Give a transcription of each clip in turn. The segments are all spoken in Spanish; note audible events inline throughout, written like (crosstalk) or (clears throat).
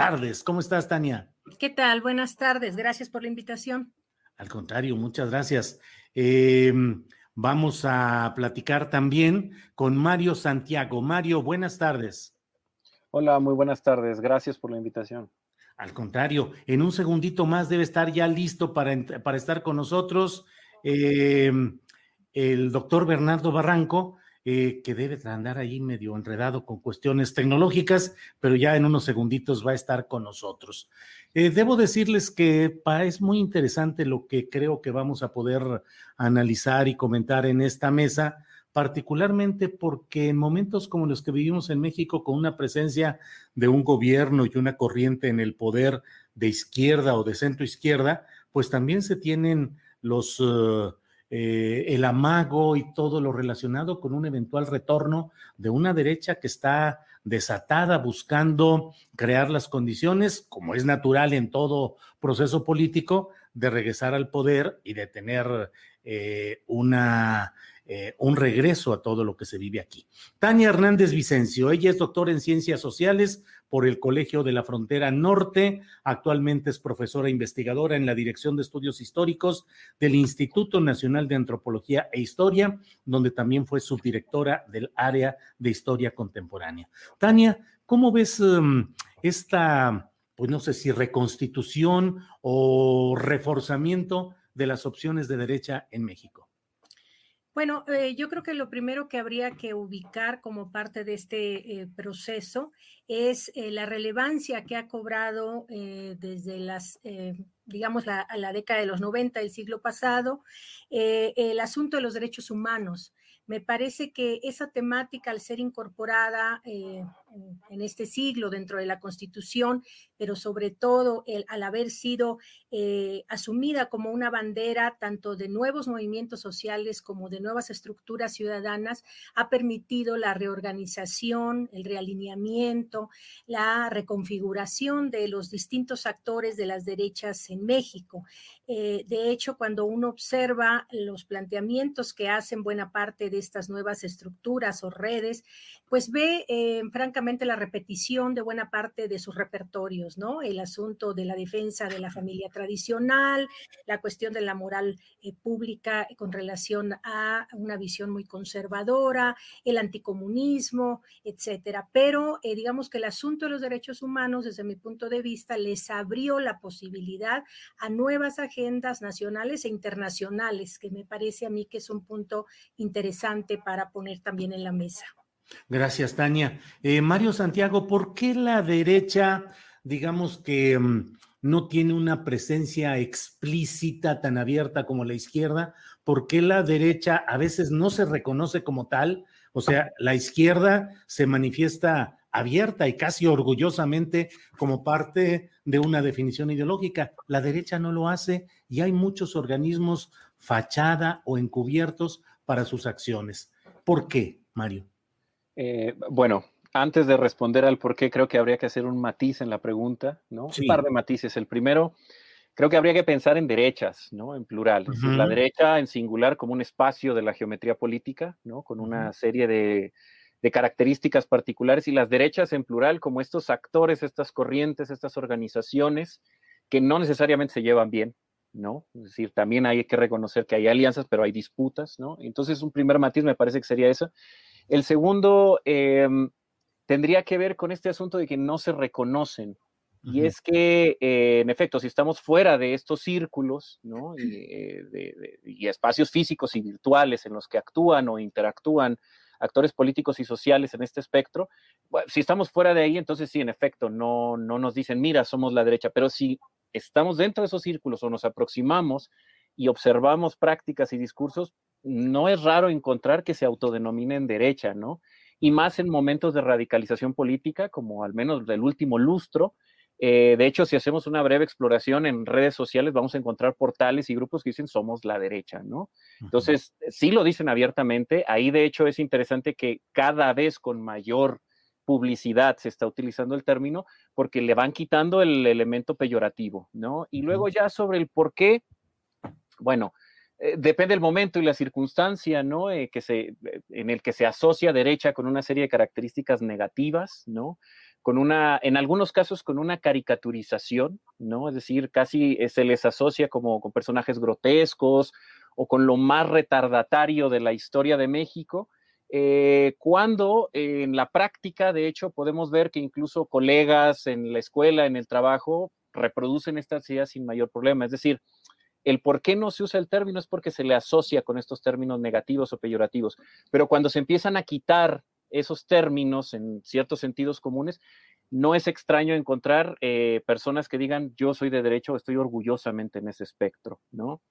tardes. ¿Cómo estás, Tania? ¿Qué tal? Buenas tardes. Gracias por la invitación. Al contrario, muchas gracias. Eh, vamos a platicar también con Mario Santiago. Mario, buenas tardes. Hola, muy buenas tardes. Gracias por la invitación. Al contrario, en un segundito más debe estar ya listo para, para estar con nosotros eh, el doctor Bernardo Barranco, eh, que debe andar ahí medio enredado con cuestiones tecnológicas, pero ya en unos segunditos va a estar con nosotros. Eh, debo decirles que es muy interesante lo que creo que vamos a poder analizar y comentar en esta mesa, particularmente porque en momentos como los que vivimos en México, con una presencia de un gobierno y una corriente en el poder de izquierda o de centro izquierda, pues también se tienen los... Uh, eh, el amago y todo lo relacionado con un eventual retorno de una derecha que está desatada buscando crear las condiciones, como es natural en todo proceso político, de regresar al poder y de tener eh, una eh, un regreso a todo lo que se vive aquí. Tania Hernández Vicencio, ella es doctora en ciencias sociales por el Colegio de la Frontera Norte, actualmente es profesora investigadora en la Dirección de Estudios Históricos del Instituto Nacional de Antropología e Historia, donde también fue subdirectora del área de Historia Contemporánea. Tania, ¿cómo ves em, esta, pues no sé si reconstitución o reforzamiento de las opciones de derecha en México? Bueno, eh, yo creo que lo primero que habría que ubicar como parte de este eh, proceso es eh, la relevancia que ha cobrado desde las, digamos, la, la, década de los 90 del siglo pasado, el asunto de los derechos humanos. Me parece que esa temática, al ser incorporada en, este siglo dentro de la Constitución, pero sobre todo el, al haber sido eh, asumida como una bandera tanto de nuevos movimientos sociales como de nuevas estructuras ciudadanas, ha permitido la reorganización, el realineamiento, la reconfiguración de los distintos actores de las derechas en México. Eh, de hecho, cuando uno observa los planteamientos que hacen buena parte de estas nuevas estructuras o redes, pues ve eh, francamente la repetición de buena parte de sus repertorios, ¿no? El asunto de la defensa de la familia tradicional, la cuestión de la moral eh, pública con relación a una visión muy conservadora, el anticomunismo, etcétera. Pero digamos que el asunto de los derechos humanos, desde mi punto de vista, les abrió la posibilidad a nuevas agencias nacionales e internacionales, que me parece a mí que es un punto interesante para poner también en la mesa. Gracias, Tania. Eh, Mario Santiago, ¿por qué la derecha, digamos que mm, no tiene una presencia explícita tan abierta como la izquierda? ¿Por qué la derecha a veces no se reconoce como tal? O sea, la izquierda se manifiesta abierta y casi orgullosamente como parte de una definición ideológica. La derecha no lo hace y hay muchos organismos fachada o encubiertos para sus acciones. ¿Por qué, Mario? Eh, bueno, antes de responder al por qué, creo que habría que hacer un matiz en la pregunta, ¿no? Un par de matices. El primero, creo que habría que pensar en derechas, ¿no? En plural. la derecha en singular como un espacio de la geometría política, ¿no? Con una serie de, de, características particulares y las derechas en plural como estos actores, estas corrientes, estas organizaciones que no necesariamente se llevan bien, ¿no? Es decir, también hay que reconocer que hay alianzas, pero hay disputas, ¿no? Entonces, un primer matiz me parece que sería eso. El segundo em, tendría que ver con este asunto de que no se reconocen. Y es que, eh, en efecto, si estamos fuera de estos círculos, ¿no? Eh, y espacios físicos y virtuales en los que actúan o interactúan actores políticos y sociales en este espectro, si estamos fuera de ahí, entonces sí, en efecto, no, no nos dicen, mira, somos la derecha, pero si estamos dentro de esos círculos o nos aproximamos y observamos prácticas y discursos, no es raro encontrar que se autodenominen derecha, ¿no? Y más en momentos de radicalización política, como al menos del último lustro. Eh, de hecho, si hacemos una breve exploración en redes sociales, vamos a encontrar portales y grupos que dicen somos la derecha, ¿no? Entonces, sí lo dicen abiertamente. Ahí, de hecho, es interesante que cada vez con mayor publicidad se está utilizando el término porque le van quitando el elemento peyorativo, ¿no? Y luego ya sobre el por qué, bueno, eh, depende del momento y la circunstancia, ¿no? Eh, que se, eh, en el que se asocia derecha con una serie de características negativas, ¿no? Con una, en algunos casos con una caricaturización, ¿no? Es decir, casi se les asocia como con personajes grotescos o con lo más retardatario de la historia de México, cuando en la práctica, de hecho, podemos ver que incluso colegas en la escuela, en el trabajo, reproducen estas ideas sin mayor problema. Es decir, el por qué no se usa el término es porque se le asocia con estos términos negativos o peyorativos. Pero cuando se empiezan a quitar esos términos en ciertos sentidos comunes, no es extraño encontrar eh, personas que digan yo soy de derecho, estoy orgullosamente en ese espectro, ¿no?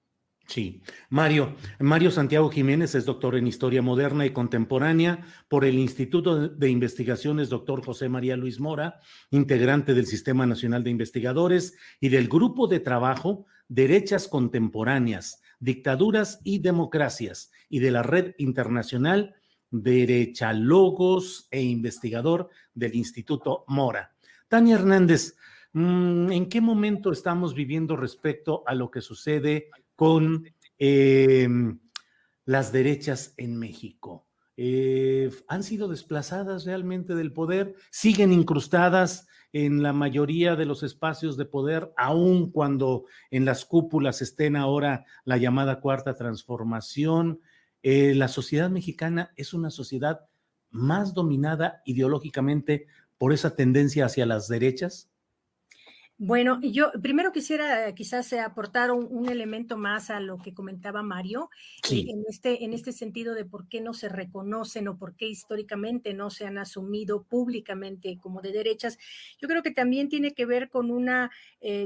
Sí, Mario. Mario Santiago Jiménez es doctor en Historia Moderna y Contemporánea por el Instituto de Investigaciones Doctor José María Luis Mora, integrante del Sistema Nacional de Investigadores y del Grupo de Trabajo Derechas Contemporáneas, Dictaduras y Democracias y de la Red Internacional Derechalogos e investigador del Instituto Mora. Tania Hernández, mm, ¿en qué momento estamos viviendo respecto a lo que sucede con em, las derechas en México. Eh, han sido desplazadas realmente del poder, siguen incrustadas en la mayoría de los espacios de poder, aun cuando en las cúpulas estén ahora la llamada cuarta transformación. Eh, la sociedad mexicana es una sociedad más dominada ideológicamente por esa tendencia hacia las derechas. Bueno, yo primero quisiera eh, quizás eh, aportar un, elemento más a lo que comentaba Mario, eh, en, este, en este sentido de por qué no se reconocen o por qué históricamente no se han asumido públicamente como de derechas. Yo creo que también tiene que ver con una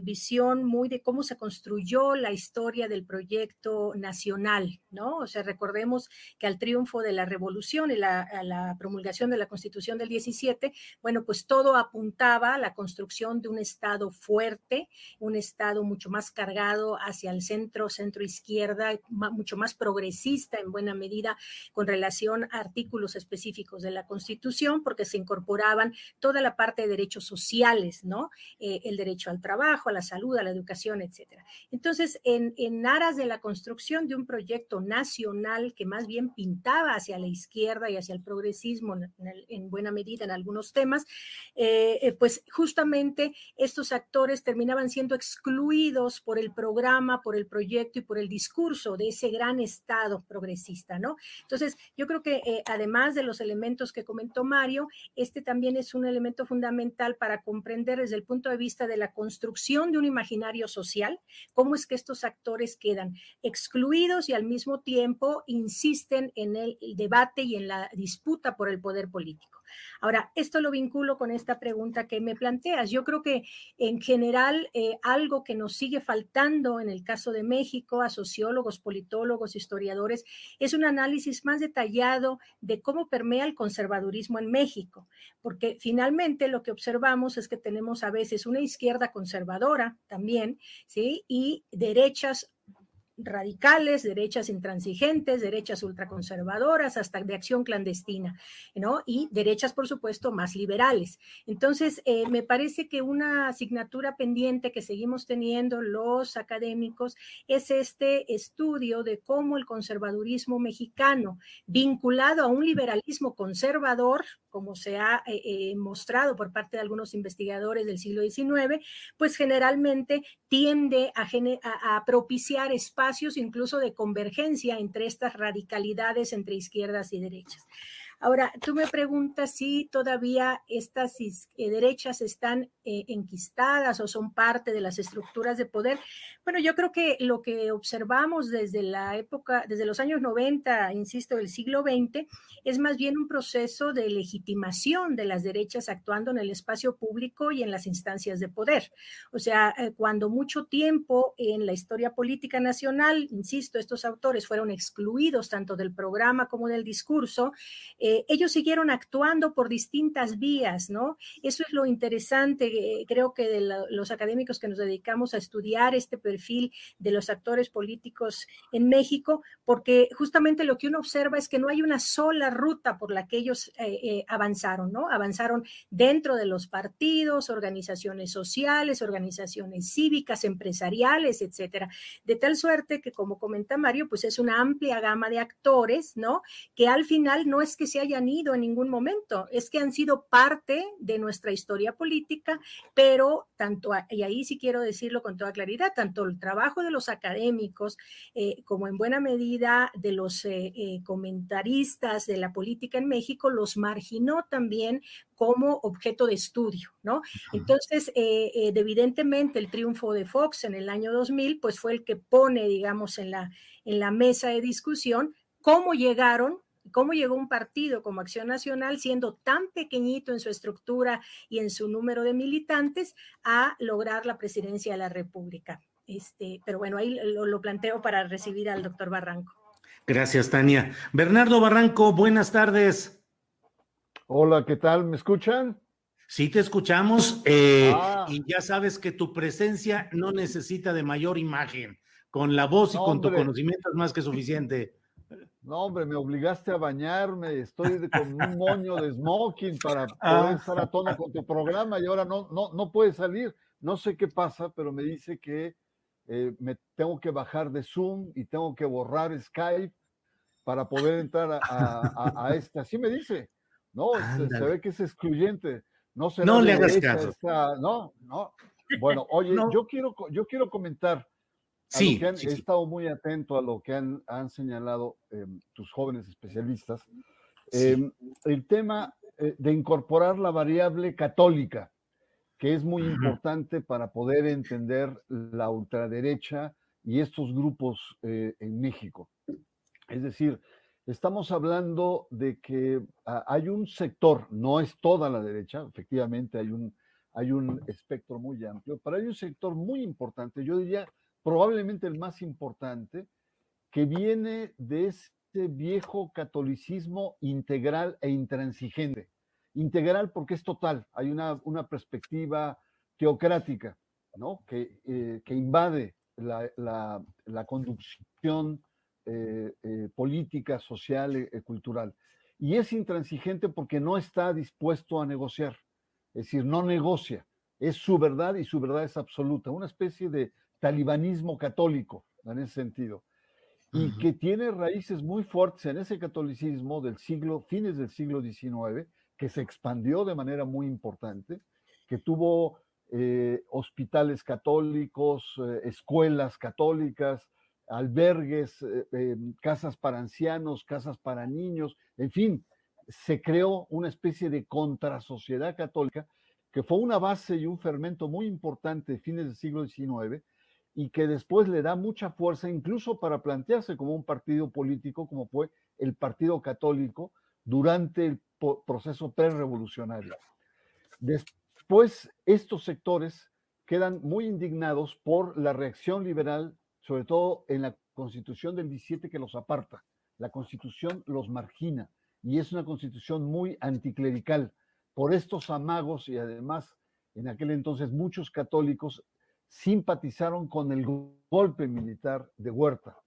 visión muy de cómo se construyó la historia del proyecto nacional, ¿no? O sea, recordemos que al triunfo de la revolución y la, a la promulgación de la Constitución del 17, bueno, pues todo apuntaba a la construcción de un Estado fuerte, un Estado mucho más cargado hacia el centro, centro izquierda, mucho más progresista en buena medida con relación a artículos específicos de la Constitución, porque se incorporaban toda la parte de derechos sociales, ¿no? Eh, el derecho al trabajo, a la salud, a la educación, etcétera. Entonces, en, en aras de la construcción de un proyecto nacional que más bien pintaba hacia la izquierda y hacia el progresismo en, buena medida en algunos temas, eh, eh, pues justamente estos actores terminaban siendo excluidos por el programa, por el proyecto y por el discurso de ese gran Estado progresista, ¿no? Entonces, yo creo que eh, además de los elementos que comentó Mario, este también es un elemento fundamental para comprender desde el punto de vista de la construcción de un imaginario social, cómo es que estos actores quedan excluidos y al mismo tiempo insisten en el debate y en la disputa por el poder político. Ahora, esto lo vinculo con esta pregunta que me planteas. Yo creo que en general eh, algo que nos sigue faltando en el caso de México a sociólogos, politólogos, historiadores, es un análisis más detallado de cómo permea el conservadurismo en México, porque finalmente lo que observamos es que tenemos a veces una izquierda conservadora también, ¿sí? Y derechas radicales, derechas intransigentes, derechas ultraconservadoras, hasta de acción clandestina, ¿no? Y derechas, por supuesto, más liberales. Entonces, eh, me parece que una asignatura pendiente que seguimos teniendo los académicos es este estudio de cómo el conservadurismo mexicano, vinculado a un liberalismo conservador, como se ha eh, eh, mostrado por parte de algunos investigadores del siglo XIX, pues generalmente tiende a, a propiciar espacios incluso de convergencia entre estas radicalidades entre izquierdas y derechas. Ahora, tú me preguntas si todavía estas eh, derechas están eh, enquistadas o son parte de las estructuras de poder. Bueno, yo creo que lo que observamos desde la época, desde los años 90, insisto, del siglo XX, es más bien un proceso de legitimación de las derechas actuando en el espacio público y en las instancias de poder. O sea, eh, cuando mucho tiempo en la historia política nacional, insisto, estos autores fueron excluidos tanto del programa como del discurso, eh, ellos siguieron actuando por distintas vías, ¿no? Eso es lo interesante, eh, creo que de los académicos que nos dedicamos a estudiar este perfil de los actores políticos en México, porque justamente lo que uno observa es que no hay una sola ruta por la que ellos eh, avanzaron, ¿no? Avanzaron dentro de los partidos, organizaciones sociales, organizaciones cívicas, empresariales, etcétera. De tal suerte que, como comenta Mario, pues es una amplia gama de actores, ¿no? Que al final no es que se hayan ido en ningún momento, es que han sido parte de nuestra historia política, pero tanto, y ahí sí quiero decirlo con toda claridad, tanto el trabajo de los académicos eh, como en buena medida de los eh, eh, comentaristas de la política en México los marginó también como objeto de estudio, ¿no? Entonces, evidentemente el triunfo de Fox en el año 2000, pues fue el que pone, digamos, en la, en la mesa de discusión cómo llegaron cómo llegó un partido como Acción Nacional, siendo tan pequeñito en su estructura y en su número de militantes, a lograr la presidencia de la República. Este, pero bueno, ahí lo, lo planteo para recibir al doctor Barranco. Gracias, Tania. Bernardo Barranco, buenas tardes. Hola, ¿qué tal? ¿Me escuchan? Sí, te escuchamos. Eh, ah. Y ya sabes que tu presencia no necesita de mayor imagen. Con la voz y con tu conocimiento es más que suficiente. No, hombre, me obligaste a bañarme, estoy con un moño de smoking para (laughs) Ah. poder estar a tono con tu programa y ahora no, no, no puede salir. No sé qué pasa, pero me dice que eh, me tengo que bajar de Zoom y tengo que borrar Skype para poder entrar a, a, esta. Así me dice. No, se, se ve que es excluyente. No, será No le hagas caso. esta- no, no. Bueno, oye, No. yo quiero, yo quiero comentar Sí, han- sí, he sí. estado muy atento a lo que han, han señalado eh, tus jóvenes especialistas. Eh, el tema eh, de incorporar la variable católica, que es muy Ujú. importante para poder entender la ultraderecha y estos grupos eh, en México. Es decir, estamos hablando de que ah, hay un sector, no es toda la derecha, efectivamente hay un, hay un espectro muy amplio, pero hay un sector muy importante, yo diría probablemente el más importante, que viene de este viejo catolicismo integral e intransigente. Integral porque es total, hay una, una perspectiva teocrática, ¿no? Que, eh, invade la, la- conducción eh, eh, política, social, cultural. Y es intransigente porque no está dispuesto a negociar, es decir, no negocia, es su verdad y su verdad es absoluta, una especie de talibanismo católico en ese sentido y Ujú. que tiene raíces muy fuertes en ese catolicismo del siglo, fines del siglo XIX, que se expandió de manera muy importante, que tuvo eh, hospitales católicos, eh, escuelas católicas, albergues, eh, eh, casas para ancianos, casas para niños, en fin, se creó una especie de contrasociedad católica que fue una base y un fermento muy importante de fines del siglo XIX y que después le da mucha fuerza incluso para plantearse como un partido político como fue el Partido Católico durante el proceso prerevolucionario. Después, estos sectores quedan muy indignados por la reacción liberal, sobre todo en la constitución del 17 que los aparta. La constitución los margina y es una constitución muy anticlerical. Por estos amagos y además en aquel entonces muchos católicos simpatizaron con el golpe militar de Huerta.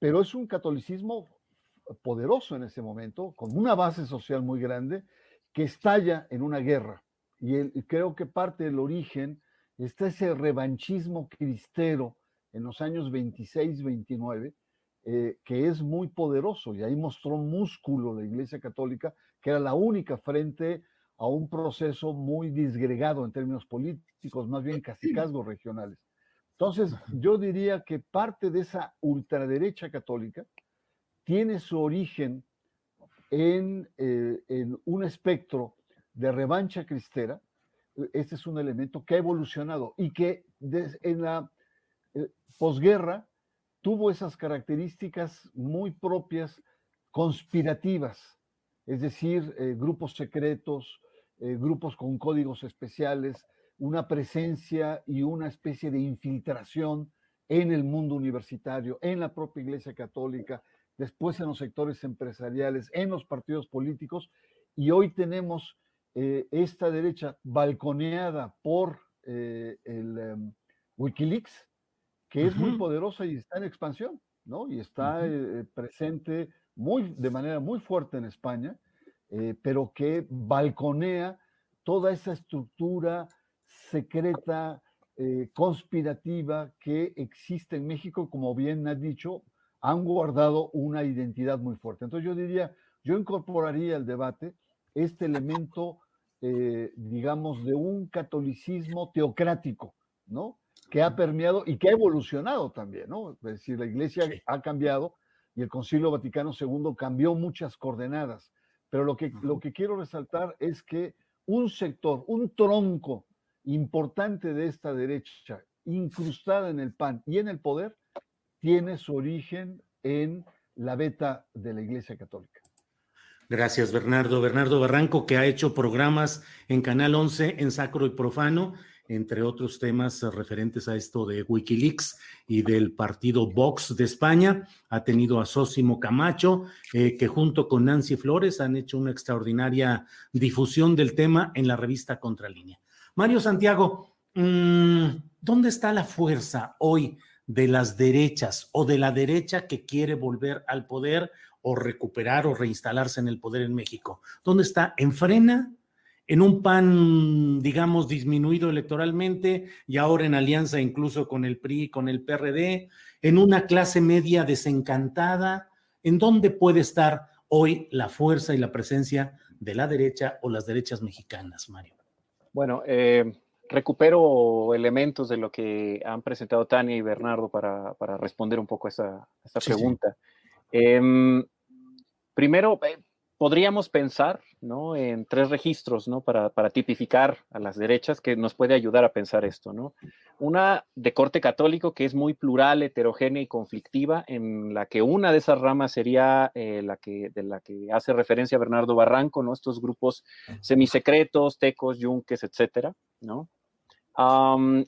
Pero es un catolicismo poderoso en ese momento, con una base social muy grande, que estalla en una guerra. Y, creo que parte del origen está ese revanchismo cristero en los años 26, 29, eh, que es muy poderoso. Y ahí mostró músculo la Iglesia Católica, que era la única frente a un proceso muy disgregado en términos políticos, más bien casicazgos regionales. Entonces, yo diría que parte de esa ultraderecha católica tiene su origen en, eh, en un espectro de revancha cristera. Este es un elemento que ha evolucionado y que en la eh, posguerra tuvo esas características muy propias conspirativas, es decir, eh, grupos secretos, eh, grupos con códigos especiales, una presencia y una especie de infiltración en el mundo universitario, en la propia Iglesia Católica, después en los sectores empresariales, en los partidos políticos, y hoy tenemos eh, esta derecha balconeada por eh, el em, Wikileaks, que es muy poderosa y está en expansión, ¿no? Y está presente muy, de manera muy fuerte en España, eh, pero que balconea toda esa estructura secreta, eh, conspirativa que existe en México, como bien has dicho, han guardado una identidad muy fuerte. Entonces yo diría, yo incorporaría al debate este elemento, eh, digamos, de un catolicismo teocrático, ¿no? Que ha permeado y que ha evolucionado también, ¿no? Es decir, la iglesia ha cambiado y el Concilio Vaticano II cambió muchas coordenadas. Pero lo que, lo que quiero resaltar es que un sector, un tronco importante de esta derecha, incrustada en el PAN y en el poder, tiene su origen en la beta de la Iglesia Católica. Gracias, Bernardo. Bernardo Barranco, que ha hecho programas en Canal 11 en Sacro y Profano entre otros temas referentes a esto de Wikileaks y del partido Vox de España. Ha tenido a Sósimo Camacho, eh, que junto con Nancy Flores han hecho una extraordinaria difusión del tema en la revista Contralínea. Mario Santiago, mm, ¿dónde está la fuerza hoy de las derechas o de la derecha que quiere volver al poder o recuperar o reinstalarse en el poder en México? ¿Dónde está? ¿En frena? En un PAN, digamos, disminuido electoralmente y ahora en alianza incluso con el PRI, con el PRD, en una clase media desencantada, ¿en dónde puede estar hoy la fuerza y la presencia de la derecha o las derechas mexicanas, Mario? Bueno, eh, recupero elementos de lo que han presentado Tania y Bernardo para, responder un poco a esa, pregunta. Em, primero, eh, podríamos pensar ¿no? en tres registros ¿no? para, tipificar a las derechas que nos puede ayudar a pensar esto. ¿no? Una de corte católico que es muy plural, heterogénea y conflictiva, en la que una de esas ramas sería eh, la que, de la que hace referencia Bernardo Barranco, ¿no? estos grupos semisecretos, tecos, yunques, etcétera, ¿no?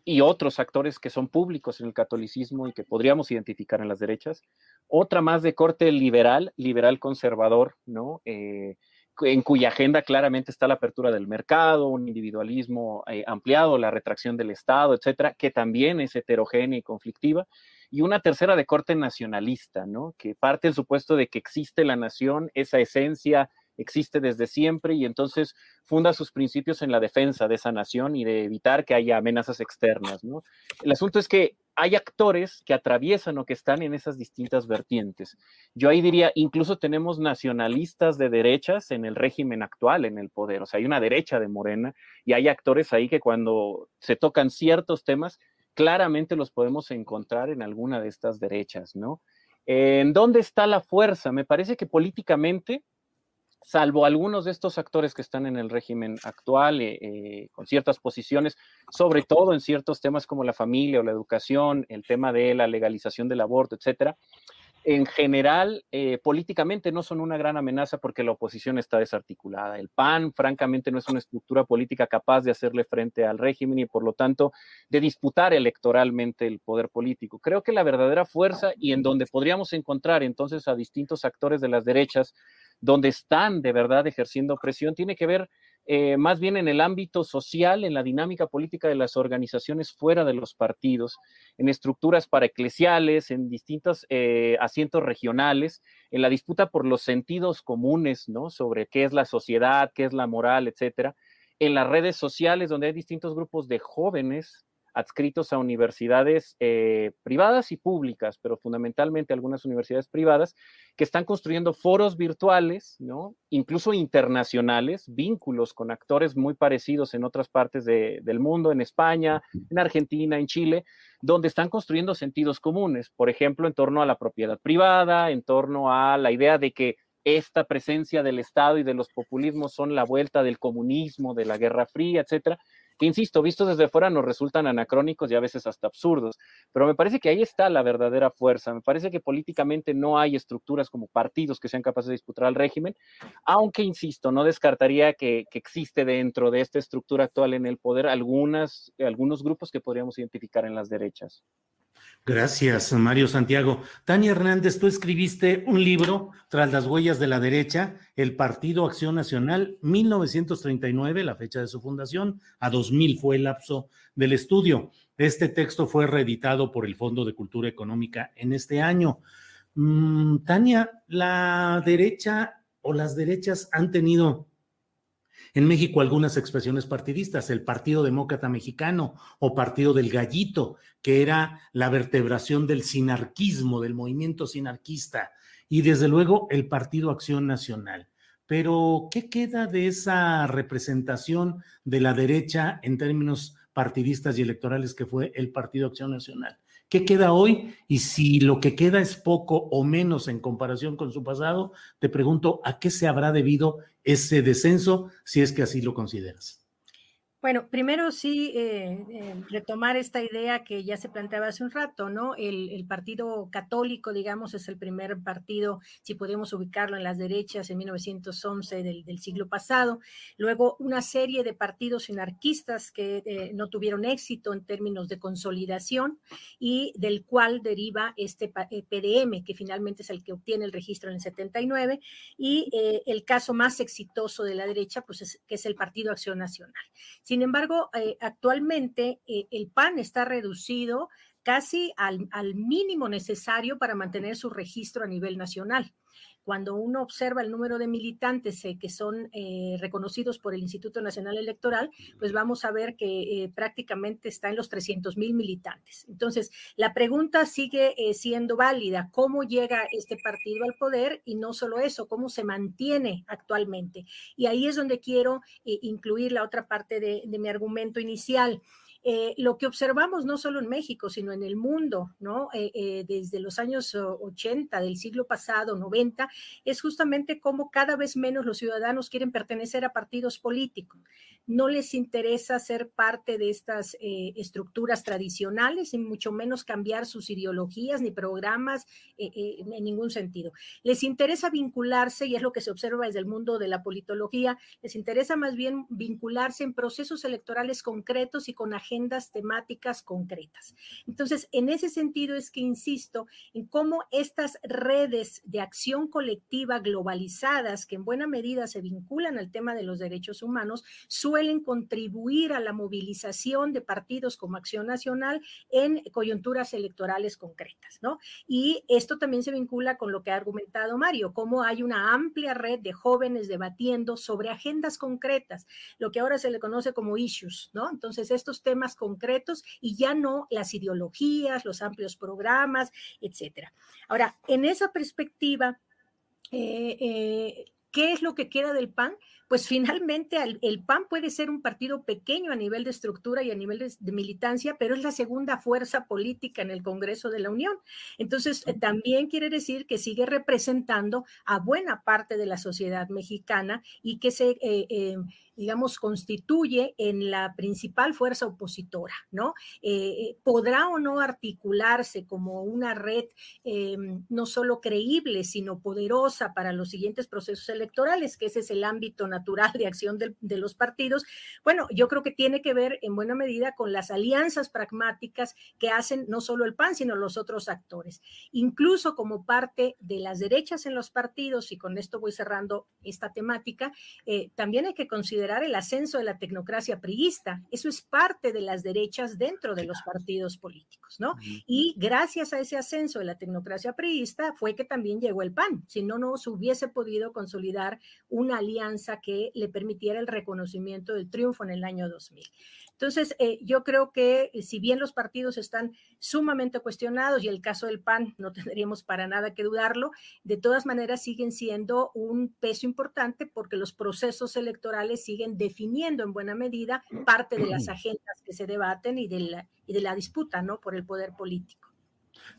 Y otros actores que son públicos en el catolicismo y que podríamos identificar en las derechas. Otra más de corte liberal, liberal conservador, ¿no? Eh, en cuya agenda claramente está la apertura del mercado, un individualismo eh, ampliado, la retracción del Estado, etcétera, que también es heterogénea y conflictiva. Y una tercera de corte nacionalista, ¿no? Que parte del supuesto de que existe la nación, esa esencia existe desde siempre y entonces funda sus principios en la defensa de esa nación y de evitar que haya amenazas externas. El asunto es que hay actores que atraviesan o que están en esas distintas vertientes. Yo ahí diría, incluso tenemos nacionalistas de derechas en el régimen actual, en el poder. O sea, hay una derecha de Morena y hay actores ahí que cuando se tocan ciertos temas, claramente los podemos encontrar en alguna de estas derechas, ¿no? ¿En dónde está la fuerza? Me parece que políticamente salvo algunos de estos actores que están en el régimen actual, eh, eh, con ciertas posiciones, sobre todo en ciertos temas como la familia o la educación, el tema de la legalización del aborto, etcétera, en general, eh, políticamente no son una gran amenaza porque la oposición está desarticulada. El PAN, francamente, no es una estructura política capaz de hacerle frente al régimen y, por lo tanto, de disputar electoralmente el poder político. Creo que la verdadera fuerza y en donde podríamos encontrar entonces a distintos actores de las derechas donde están de verdad ejerciendo presión, tiene que ver eh, más bien en el ámbito social, en la dinámica política de las organizaciones fuera de los partidos, en estructuras paraeclesiales, en distintos eh, asientos regionales, en la disputa por los sentidos comunes, ¿no? Sobre qué es la sociedad, qué es la moral, etcétera. En las redes sociales, donde hay distintos grupos de jóvenes adscritos a universidades eh, privadas y públicas, pero fundamentalmente algunas universidades privadas, que están construyendo foros virtuales, ¿no? incluso internacionales, vínculos con actores muy parecidos en otras partes del mundo, en España, en Argentina, en Chile, donde están construyendo sentidos comunes, por ejemplo, en torno a la propiedad privada, en torno a la idea de que esta presencia del Estado y de los populismos son la vuelta del comunismo, de la Guerra Fría, etcétera, que insisto, vistos desde fuera nos resultan anacrónicos y a veces hasta absurdos, pero me parece que ahí está la verdadera fuerza, me parece que políticamente no hay estructuras como partidos que sean capaces de disputar al régimen, aunque, insisto, no descartaría que, existe dentro de esta estructura actual en el poder algunas, algunos grupos que podríamos identificar en las derechas. Gracias, Mario Santiago. Tania Hernández, tú escribiste un libro, Tras las huellas de la derecha, el Partido Acción Nacional, 1939, la fecha de su fundación, a 2000 fue el lapso del estudio. Este texto fue reeditado por el Fondo de Cultura Económica en este año. Mm, Tania, la derecha o las derechas han tenido en México algunas expresiones partidistas, el Partido Demócrata Mexicano o Partido del Gallito, que era la vertebración del sinarquismo, del movimiento sinarquista, y desde luego el Partido Acción Nacional. Pero, ¿qué queda de esa representación de la derecha en términos partidistas y electorales que fue el Partido Acción Nacional? ¿Qué queda hoy? Y si lo que queda es poco o menos en comparación con su pasado, te pregunto, ¿a qué se habrá debido ese descenso si es que así lo consideras? Bueno, primero sí eh, eh, retomar esta idea que ya se planteaba hace un rato, ¿no? El, partido católico, digamos, es el primer partido, si podemos ubicarlo en las derechas, en 1911 del, siglo pasado. Luego, una serie de partidos sinarquistas que eh, no tuvieron éxito en términos de consolidación y del cual deriva este PDM, que finalmente es el que obtiene el registro en el 79. Y el caso más exitoso de la derecha, pues es, que es el Partido Acción Nacional. Sin embargo, eh, actualmente eh, el PAN está reducido casi al, mínimo necesario para mantener su registro a nivel nacional cuando uno observa el número de militantes eh, que son eh, reconocidos por el Instituto Nacional Electoral, pues vamos a ver que eh, prácticamente está en los 300 mil militantes. Entonces, la pregunta sigue siendo válida, ¿cómo llega este partido al poder? Y no solo eso, ¿cómo se mantiene actualmente? Y ahí es donde quiero incluir la otra parte de mi argumento inicial. Eh, lo que observamos no solo en México, sino en el mundo. Eh, eh, desde los años 80 del siglo pasado, 90, es justamente cómo cada vez menos los ciudadanos quieren pertenecer a partidos políticos. No les interesa ser parte de estas estructuras tradicionales, y mucho menos cambiar sus ideologías ni programas en ningún sentido. Les interesa vincularse, y es lo que se observa desde el mundo de la politología, les interesa más bien vincularse en procesos electorales concretos y con agendas temáticas concretas. Entonces, en ese sentido es que insisto en cómo estas redes de acción colectiva globalizadas, que en buena medida se vinculan al tema de los derechos humanos, suelen contribuir a la movilización de partidos como Acción Nacional en coyunturas electorales concretas, ¿no? Y esto también se vincula con lo que ha argumentado Mario, cómo hay una amplia red de jóvenes debatiendo sobre agendas concretas, lo que ahora se le conoce como issues, ¿no? Entonces, estos temas concretos y ya no las ideologías, los amplios programas, etcétera. Ahora, en esa perspectiva, eh, eh, ¿qué es lo que queda del PAN? Pues finalmente el, PAN puede ser un partido pequeño a nivel de estructura y a nivel de, militancia, pero es la segunda fuerza política en el Congreso de la Unión. Entonces, también quiere decir que sigue representando a buena parte de la sociedad mexicana y que se... Eh, digamos, constituye en la principal fuerza opositora, ¿no? Eh, eh, ¿Podrá o no articularse como una red eh, no solo creíble, sino poderosa para los siguientes procesos electorales, que ese es el ámbito natural de acción de, de, los partidos, bueno, yo creo que tiene que ver en buena medida con las alianzas pragmáticas que hacen no solo el PAN, sino los otros actores. Incluso como parte de las derechas en los partidos, y con esto voy cerrando esta temática, eh, también hay que considerar el ascenso de la tecnocracia priista. Eso es parte de las derechas dentro de los partidos políticos, ¿no? Y gracias a ese ascenso de la tecnocracia priista fue que también llegó el PAN. Si no, no se hubiese podido consolidar una alianza que le permitiera el reconocimiento del triunfo en el año 2000. Entonces, eh, yo creo que eh, si bien los partidos están sumamente cuestionados y el caso del PAN no (laughs) tendríamos para nada que dudarlo, de todas maneras siguen siendo un peso importante porque los procesos electorales siguen definiendo en buena medida parte de las (clears throat) agendas que se debaten y de la, y de la disputa, ¿no? Por el poder político.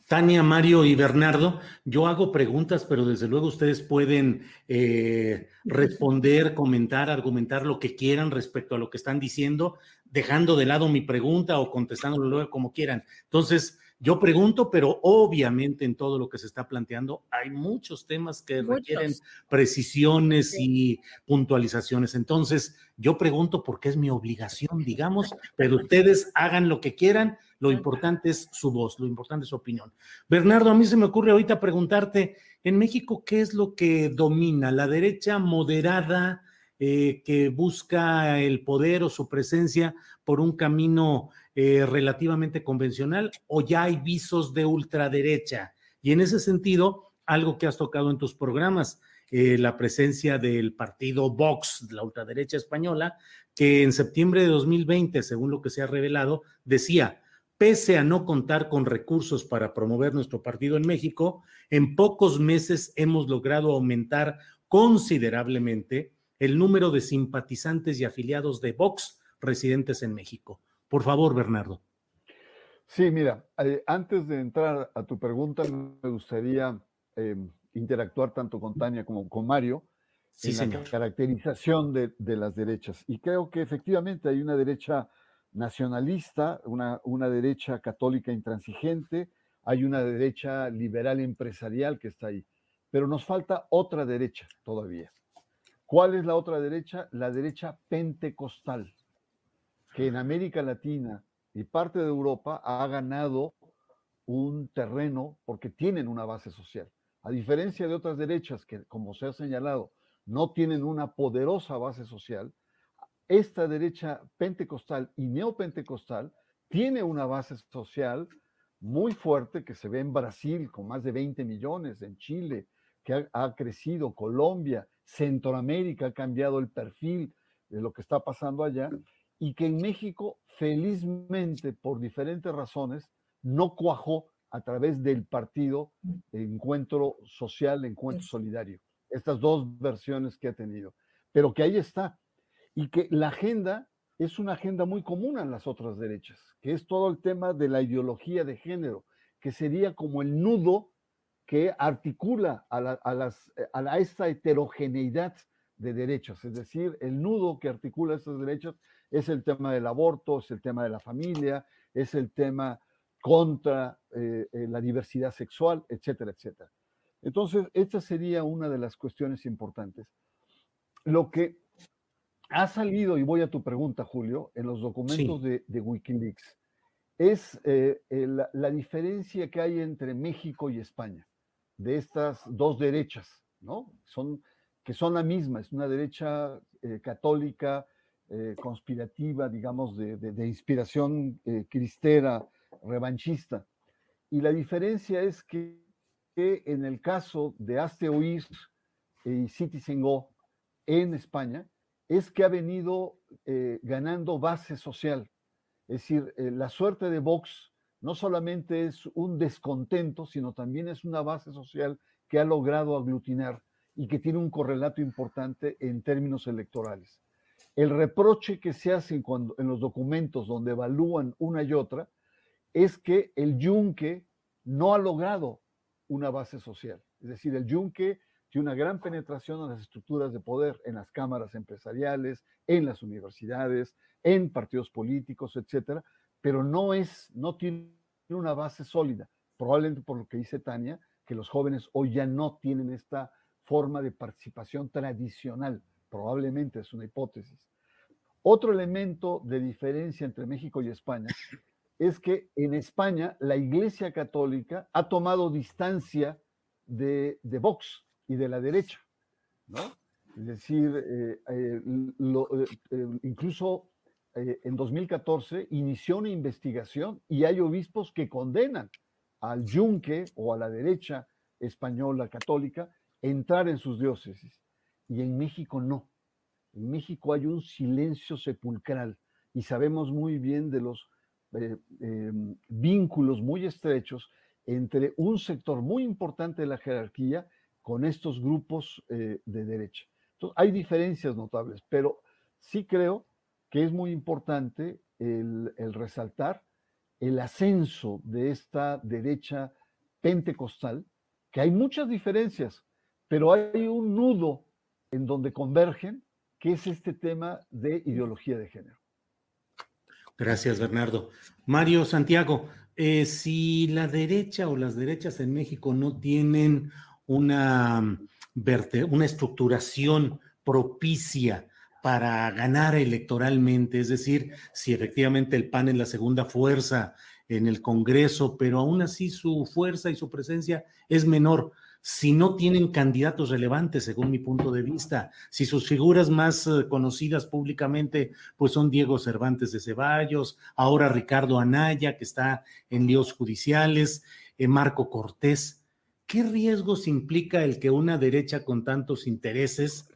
Tania, Mario y Bernardo, yo hago preguntas, pero desde luego ustedes pueden eh, responder, comentar, argumentar lo que quieran respecto a lo que están diciendo, dejando de lado mi pregunta o contestándolo luego como quieran. Entonces, yo pregunto, pero obviamente en todo lo que se está planteando hay muchos temas que requieren precisiones y puntualizaciones. Entonces, yo pregunto porque es mi obligación, digamos, pero ustedes hagan lo que quieran. Lo importante es su voz, lo importante es su opinión. Bernardo, a mí se me ocurre ahorita preguntarte, en México, ¿qué es lo que domina? ¿La derecha moderada eh, que busca el poder o su presencia por un camino eh, relativamente convencional o ya hay visos de ultraderecha? Y en ese sentido, algo que has tocado en tus programas, eh, la presencia del partido Vox, la ultraderecha española, que en septiembre de 2020, según lo que se ha revelado, decía, pese a no contar con recursos para promover nuestro partido en México, en pocos meses hemos logrado aumentar considerablemente el número de simpatizantes y afiliados de Vox residentes en México. Por favor, Bernardo. Sí, mira, eh, antes de entrar a tu pregunta, me gustaría eh, interactuar tanto con Tania como con Mario en la caracterización de, las derechas. Y creo que efectivamente hay una derecha nacionalista, una, una derecha católica intransigente, hay una derecha liberal empresarial que está ahí, pero nos falta otra derecha todavía. ¿Cuál es la otra derecha? La derecha pentecostal, que en América Latina y parte de Europa ha ganado un terreno porque tienen una base social. A diferencia de otras derechas que, como se ha señalado, no tienen una poderosa base social, esta derecha pentecostal y neopentecostal tiene una base social muy fuerte que se ve en Brasil con más de 20 millones, en Chile, que ha, ha crecido, Colombia, Centroamérica ha cambiado el perfil de lo que está pasando allá y que en México, felizmente, por diferentes razones, no cuajó a través del partido Encuentro Social, Encuentro Solidario. Estas dos versiones que ha tenido. Pero que ahí está. Y que la agenda es una agenda muy común en las otras derechas, que es todo el tema de la ideología de género, que sería como el nudo que articula a, las, eh, a, esta heterogeneidad de derechos, es decir, el nudo que articula estos derechos es el tema del aborto, es el tema de la familia, es el tema contra eh, eh, la diversidad sexual, etcétera, etcétera. Entonces, esta sería una de las cuestiones importantes. Lo que ha salido, y voy a tu pregunta, Julio, en los documentos de, Wikileaks, es la diferencia que hay entre México y España de estas dos derechas, ¿no? Son, que son la misma, es una derecha eh, católica, eh, conspirativa, digamos, de, inspiración eh, cristera, revanchista. Y la diferencia es que, en el caso de Hazte Oír y Citizen Go en España, es que ha venido ganando base social. Es decir, la suerte de Vox no solamente es un descontento, sino también es una base social que ha logrado aglutinar y que tiene un correlato importante en términos electorales. El reproche que se hace en los documentos donde evalúan una y otra es que el yunque no ha logrado una base social. Es decir, el yunque tiene una gran penetración en las estructuras de poder, en las cámaras empresariales, en las universidades, en partidos políticos, etcétera, pero no es, no tiene una base sólida. Probablemente por lo que dice Tania, que los jóvenes hoy ya no tienen esta forma de participación tradicional probablemente es una hipótesis. Otro elemento de diferencia entre México y España es que en España la Iglesia Católica ha tomado distancia de, de Vox y de la derecha, ¿no? Es decir, eh, eh, eh, incluso en 2014 inició una investigación y hay obispos que condenan al yunque o a la derecha española católica entrar en sus diócesis. Y en México no. En México hay un silencio sepulcral y sabemos muy bien de los em, vínculos muy estrechos entre un sector muy importante de la jerarquía con estos grupos de derecha hay diferencias notables, pero sí creo que es muy importante el, resaltar el ascenso de esta derecha pentecostal, que hay muchas diferencias, pero hay un nudo en donde convergen, que es este tema de ideología de género. Gracias, Bernardo. Mario Santiago, eh, si la derecha o las derechas en México no tienen una una estructuración propicia para ganar electoralmente, es decir, si efectivamente el PAN es la segunda fuerza en el Congreso, pero aún así su fuerza y su presencia es menor. Si no tienen candidatos relevantes, según mi punto de vista, si sus figuras más eh, conocidas públicamente, pues son Diego Cervantes de Ceballos, ahora Ricardo Anaya, que está en líos judiciales, eh, Marco Cortés, ¿qué riesgos implica el que una derecha con tantos intereses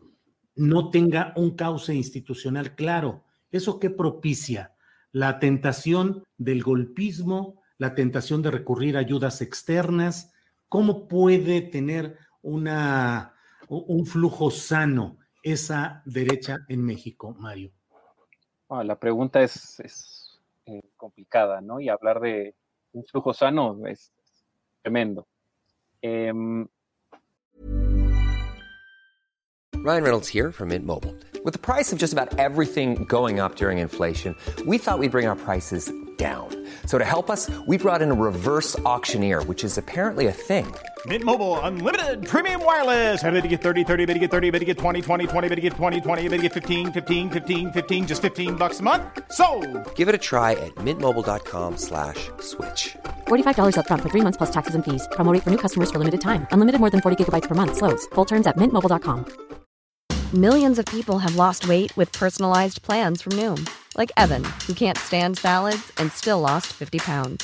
no tenga un cauce institucional claro? ¿Eso qué propicia? La tentación del golpismo, la tentación de recurrir a ayudas externas. ¿Cómo puede tener una, un flujo sano esa derecha en México, Mario? Ah, la pregunta es, eh, complicada, ¿no? Y hablar de un flujo sano es tremendo. Ryan Reynolds here from Mint Mobile. With the price of just about everything going up during inflation, we thought we'd bring our prices down. So to help us, we brought in a reverse auctioneer, which is apparently a thing. Mint Mobile unlimited premium wireless. Ready to get 30, 30, bit to get 30, bit to get 20, 20, 20, bit to get 20, 20, bit to get 15, 15, 15, 15 just 15 bucks a month. So, Give it a try at mintmobile.com/switch. slash $45 up front for 3 months plus taxes and fees. Promo for new customers for limited time. Unlimited more than 40 gigabytes per month slows. Full terms at mintmobile.com. Millions of people have lost weight with personalized plans from Noom, like Evan, who can't stand salads and still lost 50 pounds.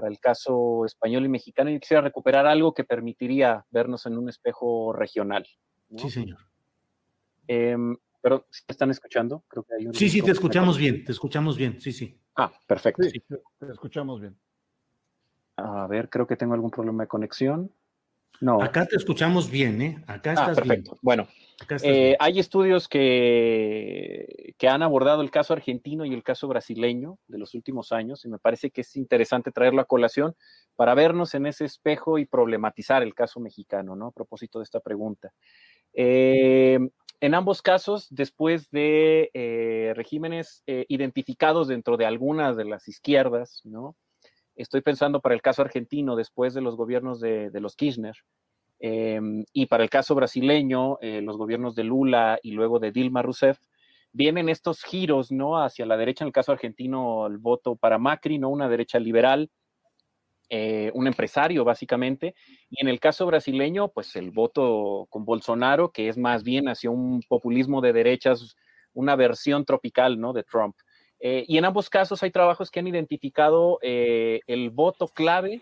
para el caso español y mexicano, yo quisiera recuperar algo que permitiría vernos en un espejo regional. Sí, señor. Em, pero, ¿me están escuchando? Creo que hay un sí, sí, te escuchamos bien, te escuchamos bien, sí, sí. Ah, perfecto. Sí, te escuchamos bien. A ver, creo que tengo algún problema de conexión. No. Acá te escuchamos bien, ¿eh? Acá ah, estás perfecto. Bueno, eh, hay estudios que, que han abordado el caso argentino y el caso brasileño de los últimos años y me parece que es interesante traerlo a colación para vernos en ese espejo y problematizar el caso mexicano, ¿no? A propósito de esta pregunta. Eh, en ambos casos, después de eh, regímenes identificados dentro de algunas de las izquierdas, ¿no? Estoy pensando para el caso argentino, después de los gobiernos de, los Kirchner, Em, y para el caso brasileño, eh, los gobiernos de Lula y luego de Dilma Rousseff, vienen estos giros, ¿no? Hacia la derecha, en el caso argentino, el voto para Macri, ¿no? Una derecha liberal, eh, un empresario, básicamente. Y en el caso brasileño, pues el voto con Bolsonaro, que es más bien hacia un populismo de derechas, una versión tropical, ¿no? De Trump. Eh, y en ambos casos hay trabajos que han identificado el voto clave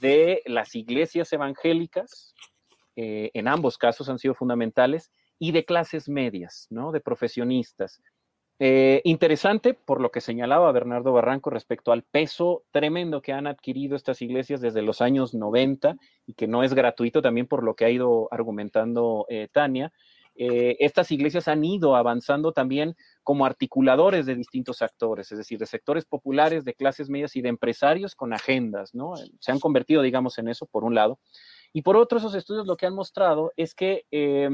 de las iglesias evangélicas, eh, en ambos casos han sido fundamentales, y de clases medias, ¿no? De profesionistas. Eh, interesante por lo que señalaba Bernardo Barranco respecto al peso tremendo que han adquirido estas iglesias desde los años 90 y que no es gratuito también por lo que ha ido argumentando eh, Tania. Eh, estas iglesias han ido avanzando también como articuladores de distintos actores, es decir, de sectores populares, de clases medias y de empresarios con agendas, ¿no? Se han convertido, digamos, en eso, por un lado. Y por otro, esos estudios lo que han mostrado es que eh,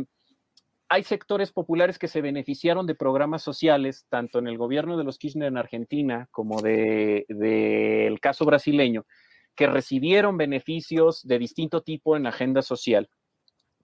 hay sectores populares que se beneficiaron de programas sociales, tanto en el gobierno de los Kirchner en Argentina como del de, caso brasileño, que recibieron beneficios de distinto tipo en agenda social,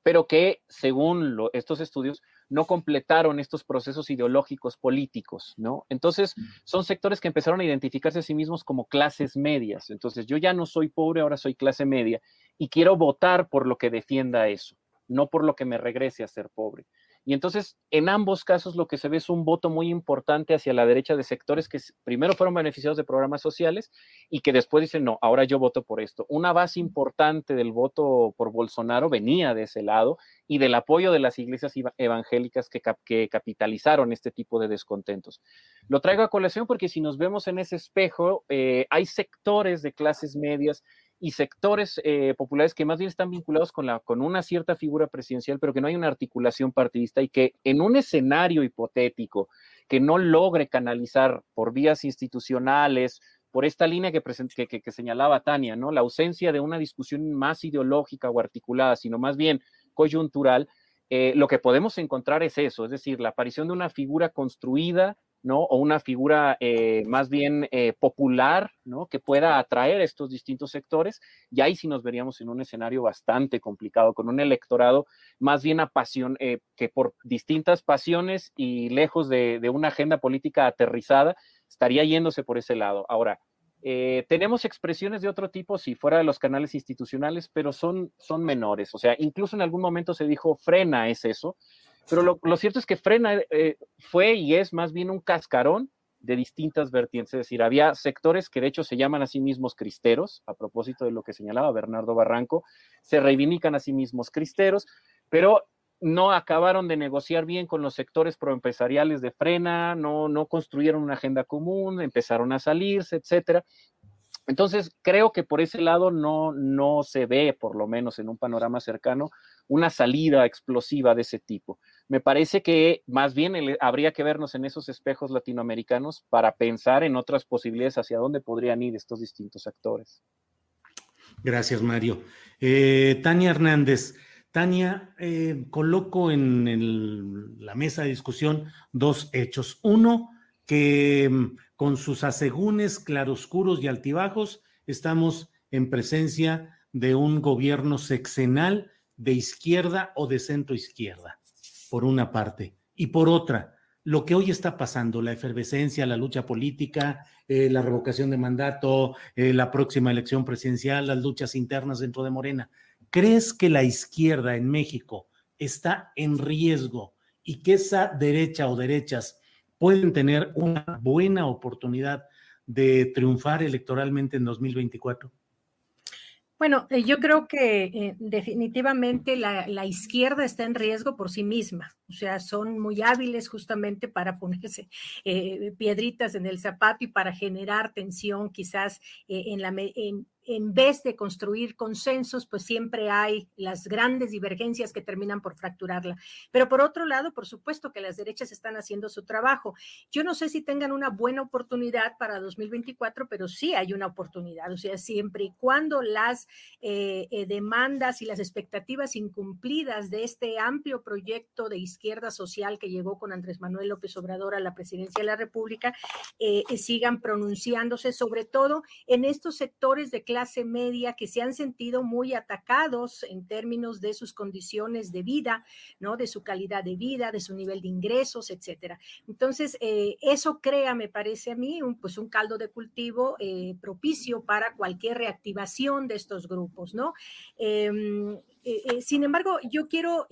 pero que, según estos estudios, no completaron estos procesos ideológicos políticos, ¿no? Entonces, son sectores que empezaron a identificarse a sí mismos como clases medias. Entonces, yo ya no soy pobre, ahora soy clase media y quiero votar por lo que defienda eso no por lo que me regrese a ser pobre. Y entonces, en ambos casos, lo que se ve es un voto muy importante hacia la derecha de sectores que primero fueron beneficiados de programas sociales y que después dicen, no, ahora yo voto por esto. Una base importante del voto por Bolsonaro venía de ese lado y del apoyo de las iglesias evangélicas que, capitalizaron este tipo de descontentos. Lo traigo a colación porque si nos vemos en ese espejo, eh, hay sectores de clases medias y sectores eh, populares que más bien están vinculados con, la, con una cierta figura presidencial, pero que no hay una articulación partidista y que en un escenario hipotético que no logre canalizar por vías institucionales, por esta línea que, que, que, señalaba Tania, ¿no? La ausencia de una discusión más ideológica o articulada, sino más bien coyuntural, eh, lo que podemos encontrar es eso, es decir, la aparición de una figura construida ¿no? O una figura eh, más bien eh, popular. Que pueda atraer estos distintos sectores. Y ahí sí nos veríamos en un escenario bastante complicado, con un electorado más bien apasión, eh, que por distintas pasiones y lejos de, una agenda política aterrizada, estaría yéndose por ese lado. Ahora, tenemos expresiones de otro tipo, si fuera de los canales institucionales, pero son, son menores. O sea, incluso en algún momento se dijo, frena es eso, pero lo, cierto es que Frena eh, fue y es más bien un cascarón de distintas vertientes, es decir, había sectores que de hecho se llaman a sí mismos cristeros, a propósito de lo que señalaba Bernardo Barranco, se reivindican a sí mismos cristeros, pero no acabaron de negociar bien con los sectores proempresariales de Frena, no, construyeron una agenda común, empezaron a salirse, etcétera. Entonces, creo que por ese lado no se ve, por lo menos en un panorama cercano, una salida explosiva de ese tipo. Me parece que más bien habría que vernos en esos espejos latinoamericanos para pensar en otras posibilidades hacia dónde podrían ir estos distintos actores. Gracias, Mario. Eh, Tania Hernández. Tania, eh, coloco en la mesa de discusión dos hechos. Uno, que mm, con sus asegúnes claroscuros y altibajos estamos en presencia de un gobierno sexenal de izquierda o de centro izquierda, por una parte. Y por otra, lo que hoy está pasando, la efervescencia, la lucha política, eh, la revocación de mandato, eh, la próxima elección presidencial, las luchas internas dentro de Morena. ¿Crees que la izquierda en México está en riesgo y que esa derecha o derechas pueden tener una buena oportunidad de triunfar electoralmente en 2024? Bueno, eh, yo creo que eh, definitivamente la, izquierda está en riesgo por sí misma. O sea, son muy hábiles justamente para ponerse (laughs) eh, piedritas en el zapato y para generar tensión quizás en, la, en, en vez de construir consensos, pues siempre hay las grandes divergencias que terminan por fracturarla. Pero por otro lado, por supuesto que las derechas están haciendo su trabajo. Yo no sé si tengan una buena oportunidad para 2024, pero sí hay una oportunidad. O sea, siempre y cuando las eh, eh, demandas y las expectativas incumplidas de este amplio proyecto de izquierda social que llegó con Andrés Manuel López Obrador a la presidencia de la República eh, sigan pronunciándose, sobre todo en estos sectores de media que se han sentido muy atacados en términos de sus condiciones de vida, ¿no? De su calidad de vida, de su nivel de ingresos, etcétera. Entonces, eh, eso crea, me parece a mí, un, pues un caldo de cultivo eh, propicio para cualquier reactivación de estos grupos, ¿no? Em, eh, sin embargo, yo quiero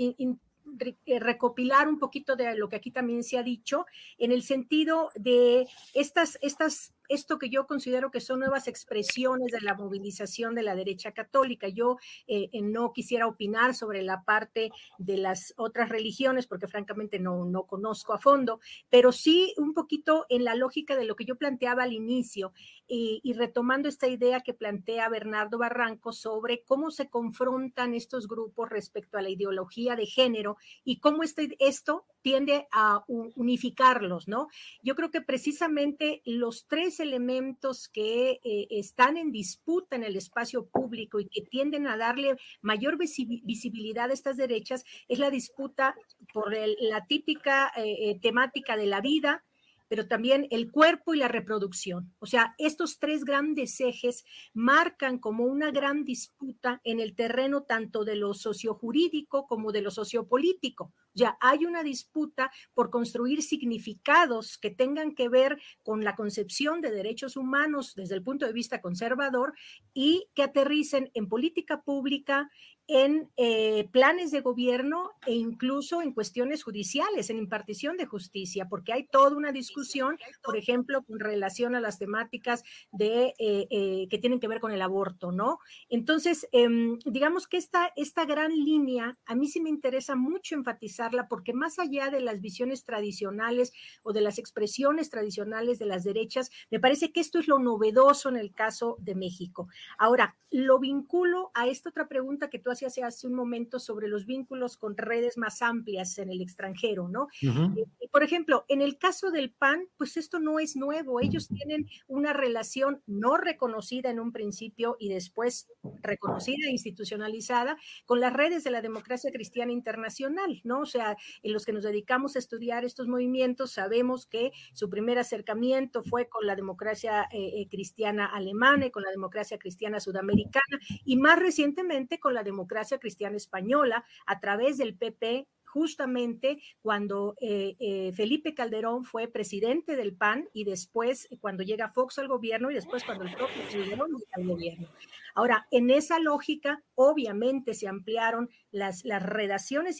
recopilar un poquito de lo que aquí también se ha dicho, en el sentido de estas, estas esto que yo considero que son nuevas expresiones de la movilización de la derecha católica. Yo eh, eh, no quisiera opinar sobre la parte de las otras religiones porque francamente no, no conozco a fondo, pero sí un poquito en la lógica de lo que yo planteaba al inicio y, y retomando esta idea que plantea Bernardo Barranco sobre cómo se confrontan estos grupos respecto a la ideología de género y cómo este, esto tiende a unificarlos, ¿no? Yo creo que precisamente los tres elementos que eh, están en disputa en el espacio público y que tienden a darle mayor visibilidad a estas derechas es la disputa por la típica eh, eh, temática de la vida, pero también el cuerpo y la reproducción. O sea, estos tres grandes ejes marcan como una gran disputa en el terreno tanto de lo sociojurídico como de lo sociopolítico. Ya hay una disputa por construir significados que tengan que ver con la concepción de derechos humanos desde el punto de vista conservador y que aterricen en política pública, en eh, planes de gobierno e incluso en cuestiones judiciales, en impartición de justicia, porque hay toda una discusión, por ejemplo, con relación a las temáticas de, eh, eh, que tienen que ver con el aborto, ¿no? Entonces, em, digamos que esta, esta gran línea, a mí sí me interesa mucho enfatizarla, porque más allá de las visiones tradicionales o de las expresiones tradicionales de las derechas, me parece que esto es lo novedoso en el caso de México. Ahora, lo vinculo a esta otra pregunta que tú has hace, hace un momento sobre los vínculos con redes más amplias en el extranjero, ¿no? Eh, por ejemplo, en el caso del PAN, pues esto no es nuevo. Ellos tienen una relación no reconocida en un principio y después reconocida e institucionalizada con las redes de la democracia cristiana internacional, ¿no? O sea, en los que nos dedicamos a estudiar estos movimientos, sabemos que su primer acercamiento fue con la democracia eh, eh, cristiana alemana y con la democracia cristiana sudamericana y más recientemente con la democracia democracia cristiana española a través del PP justamente cuando eh, eh, Felipe Calderón fue presidente del PAN y después cuando llega Fox al gobierno y después cuando el propio Calderón llega al gobierno. Ahora, en esa lógica, obviamente se ampliaron las, las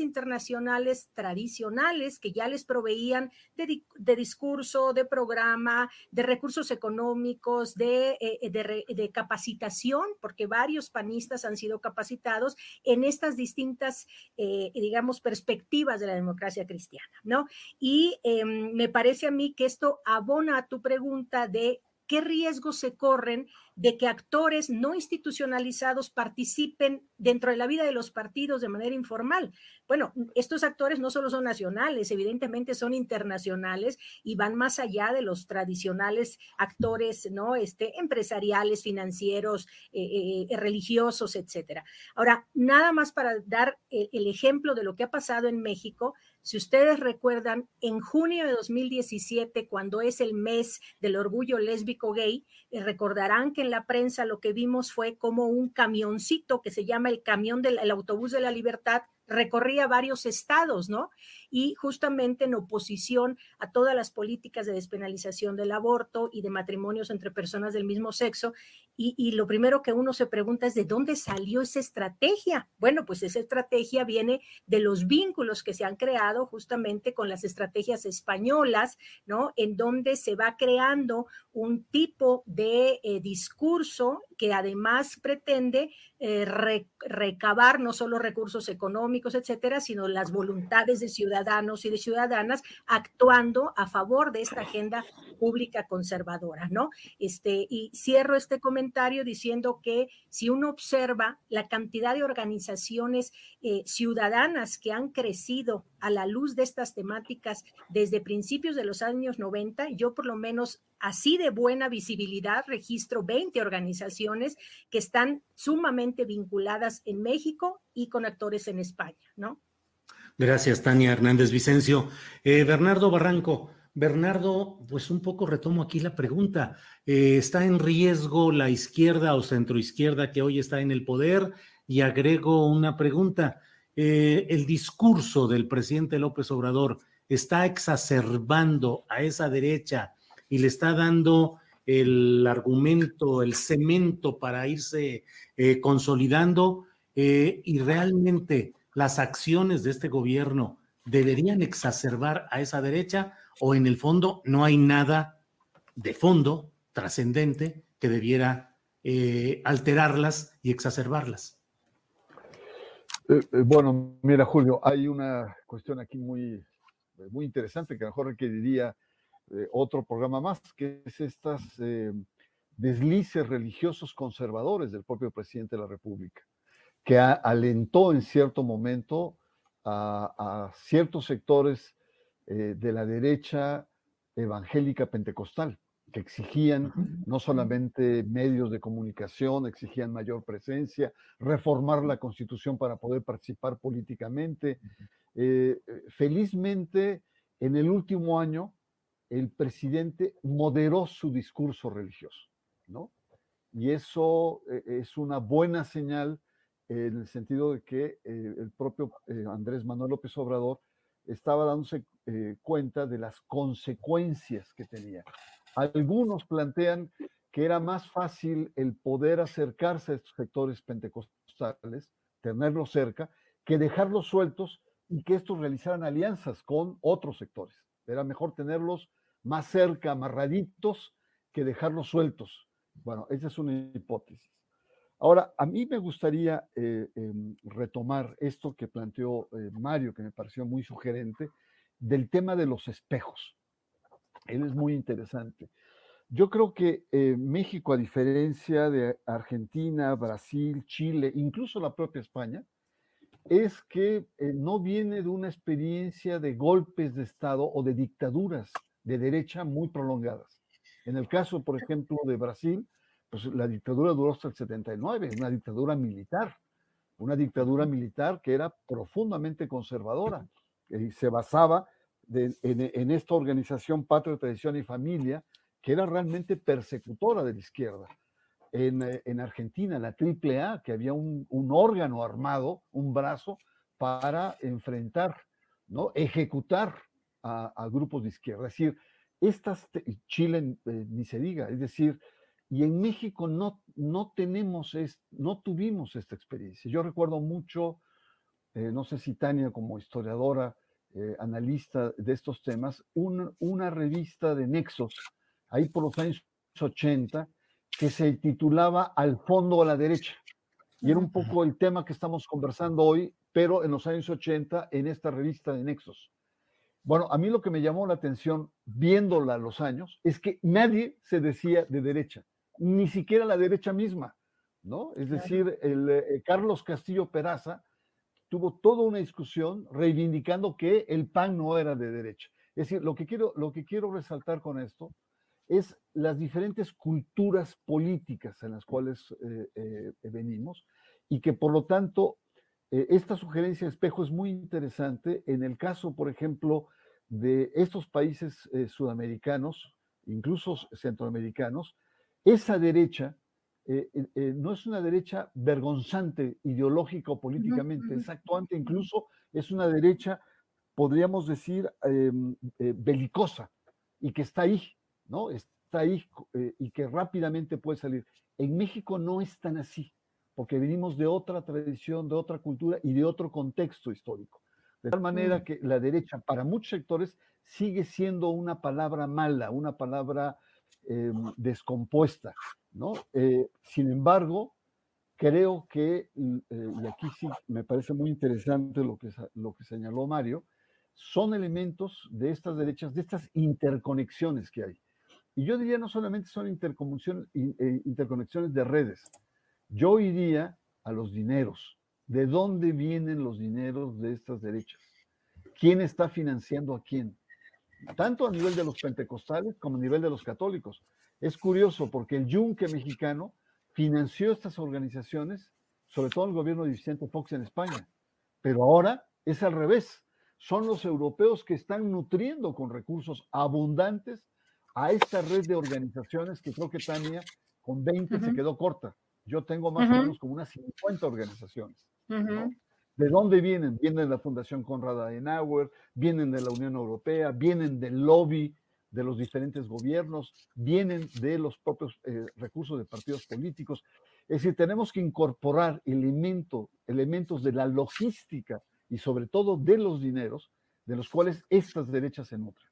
internacionales tradicionales que ya les proveían de, discurso, de programa, de recursos económicos, de, eh, de, capacitación, porque varios panistas han sido capacitados en estas distintas, eh, digamos, perspectivas de la democracia cristiana, ¿no? Y em, me parece a mí que esto abona a tu pregunta de qué riesgos se corren de que actores no institucionalizados participen dentro de la vida de los partidos de manera informal. Bueno, estos actores no solo son nacionales, evidentemente son internacionales y van más allá de los tradicionales actores, ¿no? Este, empresariales, financieros, eh, eh, religiosos, etcétera. Ahora, nada más para dar el ejemplo de lo que ha pasado en México, si ustedes recuerdan, en junio de 2017, cuando es el mes del orgullo lésbico gay, eh, recordarán que en la prensa lo que vimos fue como un camioncito que se llama el camión del autobús de la libertad recorría varios estados, ¿no? Y justamente en oposición a todas las políticas de despenalización del aborto y de matrimonios entre personas del mismo sexo. Y, lo primero que uno se pregunta es de dónde salió esa estrategia. Bueno, pues esa estrategia viene de los vínculos que se han creado justamente con las estrategias españolas, ¿no? En donde se va creando un tipo de eh, discurso que además pretende eh, recabar no solo recursos económicos, etcétera, sino las voluntades de ciudadanos y de ciudadanas actuando a favor de esta agenda pública conservadora, ¿no? Este, y cierro este comentario diciendo que si uno observa la cantidad de organizaciones eh, ciudadanas que han crecido a la luz de estas temáticas desde principios de los años 90, yo por lo menos así de buena visibilidad registro 20 organizaciones que están sumamente vinculadas en México y con actores en España, ¿no? Gracias, Tania Hernández Vicencio. Eh, Bernardo Barranco, Bernardo, pues un poco retomo aquí la pregunta. Eh, ¿Está en riesgo la izquierda o centroizquierda que hoy está en el poder? Y agrego una pregunta. Eh, ¿El discurso del presidente López Obrador está exacerbando a esa derecha y le está dando el argumento, el cemento para irse consolidando y realmente las acciones de este gobierno deberían exacerbar a esa derecha o en el fondo no hay nada de fondo trascendente que debiera eh, alterarlas y exacerbarlas. Eh, eh, bueno, mira, Julio, hay una cuestión aquí muy, muy interesante que a lo mejor requeriría otro programa más, que es estas deslices religiosos conservadores del propio presidente de la República, que alentó en cierto momento a, ciertos sectores de la derecha evangélica pentecostal que exigían no solamente medios de comunicación, exigían mayor presencia, reformar la constitución para poder participar políticamente. Eh, eh, felizmente, en el último año, el presidente moderó su discurso religioso, ¿no? Y eso eh, es una buena señal en el sentido de que el propio Andrés Manuel López Obrador estaba dándose cuenta de las consecuencias que tenía. Algunos plantean que era más fácil el poder acercarse a estos sectores pentecostales, tenerlos cerca, que dejarlos sueltos y que estos realizaran alianzas con otros sectores. Era mejor tenerlos más cerca, amarraditos, que dejarlos sueltos. Bueno, esa es una hipótesis. Ahora, a mí me gustaría eh, em, retomar esto que planteó eh, Mario, que me pareció muy sugerente, del tema de los espejos. Él es muy interesante. Yo creo que eh, México, a diferencia de Argentina, Brasil, Chile, incluso la propia España, es que no viene de una experiencia de golpes de Estado o de dictaduras de derecha muy prolongadas. En el caso, por ejemplo, de Brasil, pues la dictadura duró hasta el 79, una dictadura militar, una dictadura militar que era profundamente conservadora y se basaba en, esta organización Patria, Tradición y Familia, que era realmente persecutora de la izquierda. En, eh, Argentina, la AAA, que había un, órgano armado, un brazo, para enfrentar, ¿no? ejecutar a, grupos de izquierda. Es decir, estas, Chile eh, ni se diga, es decir, y en México no, no tenemos, no tuvimos esta experiencia. Yo recuerdo mucho, eh, no sé si Tania como historiadora eh, analista de estos temas, una revista de Nexos, ahí por los años 80, que se titulaba Al fondo a la derecha. Y era un poco el tema que estamos conversando hoy, pero en los años 80 en esta revista de Nexos. Bueno, a mí lo que me llamó la atención viéndola a los años es que nadie se decía de derecha, ni siquiera la derecha misma, ¿no? Es decir, el, eh, Carlos Castillo Peraza tuvo toda una discusión reivindicando que el PAN no era de derecha. Es decir, lo que quiero, lo que quiero resaltar con esto es las diferentes culturas políticas en las cuales eh, eh, venimos y que por lo tanto esta sugerencia de espejo es muy interesante en el caso, por ejemplo, de estos países sudamericanos, incluso centroamericanos, esa derecha eh, eh, eh, no es una derecha vergonzante ideológica o políticamente, es actuante, incluso es una derecha, podríamos decir, em, belicosa y que está ahí, ¿no? Está ahí y que rápidamente puede salir. En México no es tan así, porque venimos de otra tradición, de otra cultura y de otro contexto histórico. De tal manera que la derecha, para muchos sectores, sigue siendo una palabra mala, una palabra em, descompuesta. ¿no? Eh, sin embargo, creo que, eh, y aquí sí me parece muy interesante lo que, lo que señaló Mario, son elementos de estas derechas, de estas interconexiones que hay. Y yo diría no solamente son eh, interconexiones de redes, yo iría a los dineros. ¿De dónde vienen los dineros de estas derechas? ¿Quién está financiando a quién? Tanto a nivel de los pentecostales como a nivel de los católicos. Es curioso porque el yunque mexicano financió estas organizaciones, sobre todo el gobierno de Vicente Fox en España, pero ahora es al revés. Son los europeos que están nutriendo con recursos abundantes a esta red de organizaciones que creo que Tania con 20 se quedó corta. Yo tengo más o menos como unas 50 organizaciones. ¿De dónde vienen? Vienen de la Fundación Conrad Adenauer, vienen de la Unión Europea, vienen del lobby de los diferentes gobiernos, vienen de los propios eh, recursos de partidos políticos. Es decir, tenemos que incorporar elemento, elementos de la logística y sobre todo de los dineros, de los cuales estas derechas se nutren.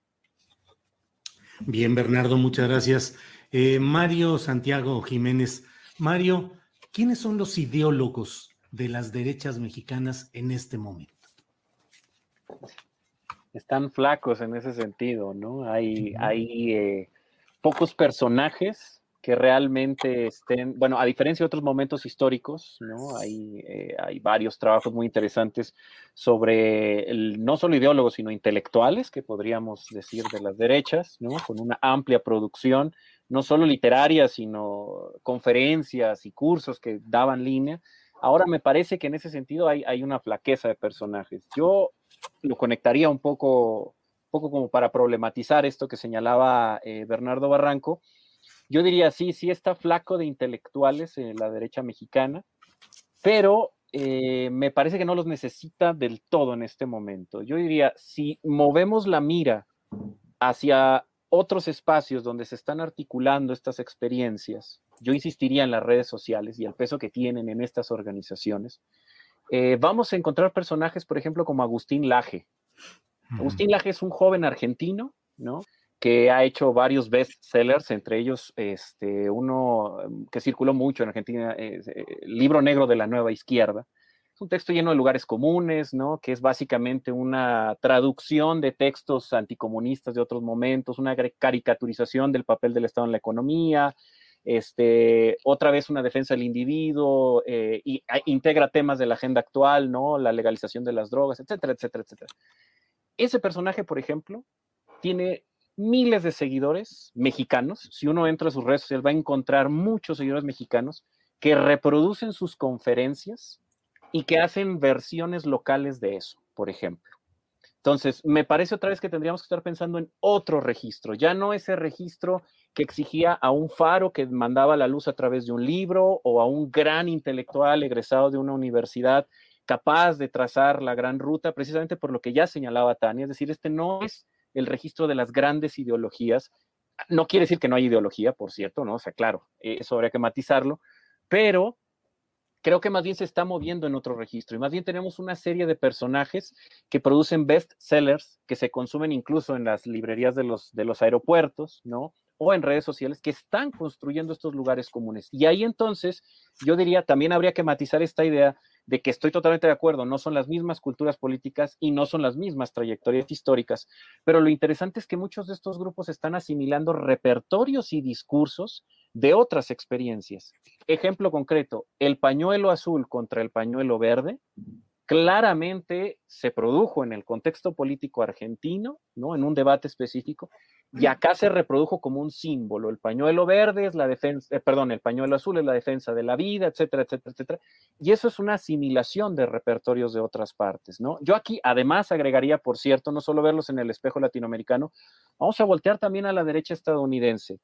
Bien, Bernardo, muchas gracias. Eh, Mario Santiago Jiménez. Mario, ¿quiénes son los ideólogos de las derechas mexicanas en este momento? Están flacos en ese sentido, ¿no? Hay, hay eh, pocos personajes que realmente estén, bueno, a diferencia de otros momentos históricos, ¿no? Hay, eh, hay varios trabajos muy interesantes sobre el, no solo ideólogos, sino intelectuales, que podríamos decir de las derechas, ¿no? Con una amplia producción, no solo literaria, sino conferencias y cursos que daban línea. Ahora me parece que en ese sentido hay, una flaqueza de personajes. Yo lo conectaría un poco, poco como para problematizar esto que señalaba eh, Bernardo Barranco, yo diría, sí, sí está flaco de intelectuales en la derecha mexicana, pero eh, me parece que no los necesita del todo en este momento. Yo diría, si movemos la mira hacia otros espacios donde se están articulando estas experiencias, yo insistiría en las redes sociales y el peso que tienen en estas organizaciones, eh, vamos a encontrar personajes, por ejemplo, como Agustín Laje. Agustín Laje es un joven argentino, ¿no? que ha hecho varios bestsellers, entre ellos este, uno em, que circuló mucho en Argentina, eh, el libro negro de la nueva izquierda. Es un texto lleno de lugares comunes, ¿no? que es básicamente una traducción de textos anticomunistas de otros momentos, una caricaturización del papel del Estado en la economía, este, otra vez una defensa del individuo, eh, y integra temas de la agenda actual, ¿no? la legalización de las drogas, etcétera, etcétera, etcétera. Ese personaje, por ejemplo, tiene miles de seguidores mexicanos. Si uno entra a sus redes sociales, va a encontrar muchos seguidores mexicanos que reproducen sus conferencias y que hacen versiones locales de eso, por ejemplo. Entonces, me parece otra vez que tendríamos que estar pensando en otro registro, ya no ese registro que exigía a un faro que mandaba la luz a través de un libro o a un gran intelectual egresado de una universidad capaz de trazar la gran ruta, precisamente por lo que ya señalaba Tania, es decir, este no es el registro de las grandes ideologías. No quiere decir que no hay ideología, por cierto, ¿no? O sea, claro, eso habría que matizarlo, pero creo que más bien se está moviendo en otro registro y más bien tenemos una serie de personajes que producen best sellers que se consumen incluso en las librerías de los, de los aeropuertos, ¿no? O en redes sociales que están construyendo estos lugares comunes. Y ahí entonces yo diría, también habría que matizar esta idea de que estoy totalmente de acuerdo, no son las mismas culturas políticas y no son las mismas trayectorias históricas, pero lo interesante es que muchos de estos grupos están asimilando repertorios y discursos de otras experiencias. Ejemplo concreto, el pañuelo azul contra el pañuelo verde claramente se produjo en el contexto político argentino, ¿no? En un debate específico, y acá se reprodujo como un símbolo. El pañuelo verde es la defensa, eh, perdón, el pañuelo azul es la defensa de la vida, etcétera, etcétera, etcétera. Y eso es una asimilación de repertorios de otras partes, ¿no? Yo aquí además agregaría, por cierto, no solo verlos en el espejo latinoamericano, vamos a voltear también a la derecha estadounidense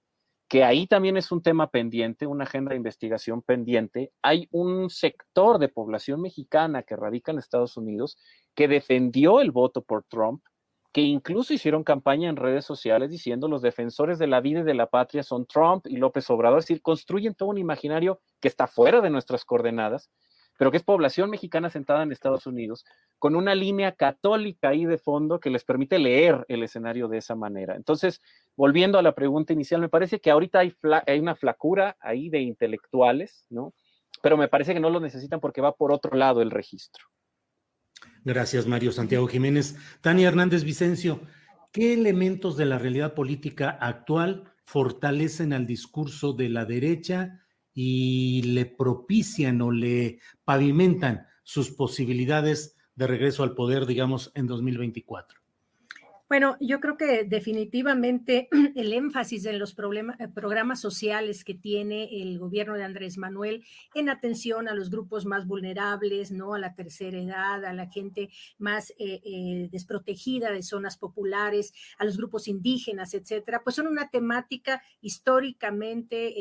que ahí también es un tema pendiente, una agenda de investigación pendiente. Hay un sector de población mexicana que radica en Estados Unidos que defendió el voto por Trump, que incluso hicieron campaña en redes sociales diciendo los defensores de la vida y de la patria son Trump y López Obrador, es decir, construyen todo un imaginario que está fuera de nuestras coordenadas pero que es población mexicana sentada en Estados Unidos, con una línea católica ahí de fondo que les permite leer el escenario de esa manera. Entonces, volviendo a la pregunta inicial, me parece que ahorita hay, hay una flacura ahí de intelectuales, ¿no? Pero me parece que no lo necesitan porque va por otro lado el registro. Gracias, Mario Santiago Jiménez. Tania Hernández Vicencio, ¿qué elementos de la realidad política actual fortalecen al discurso de la derecha y le propician o le pavimentan sus posibilidades de regreso al poder, digamos, en 2024. Bueno, yo creo que definitivamente (clears throat) el énfasis en los eh, programas sociales que tiene el gobierno de Andrés Manuel en atención a los grupos más vulnerables, ¿no? A la tercera edad, a la gente más eh, eh, desprotegida de zonas populares, a los grupos indígenas, etcétera, pues son una temática históricamente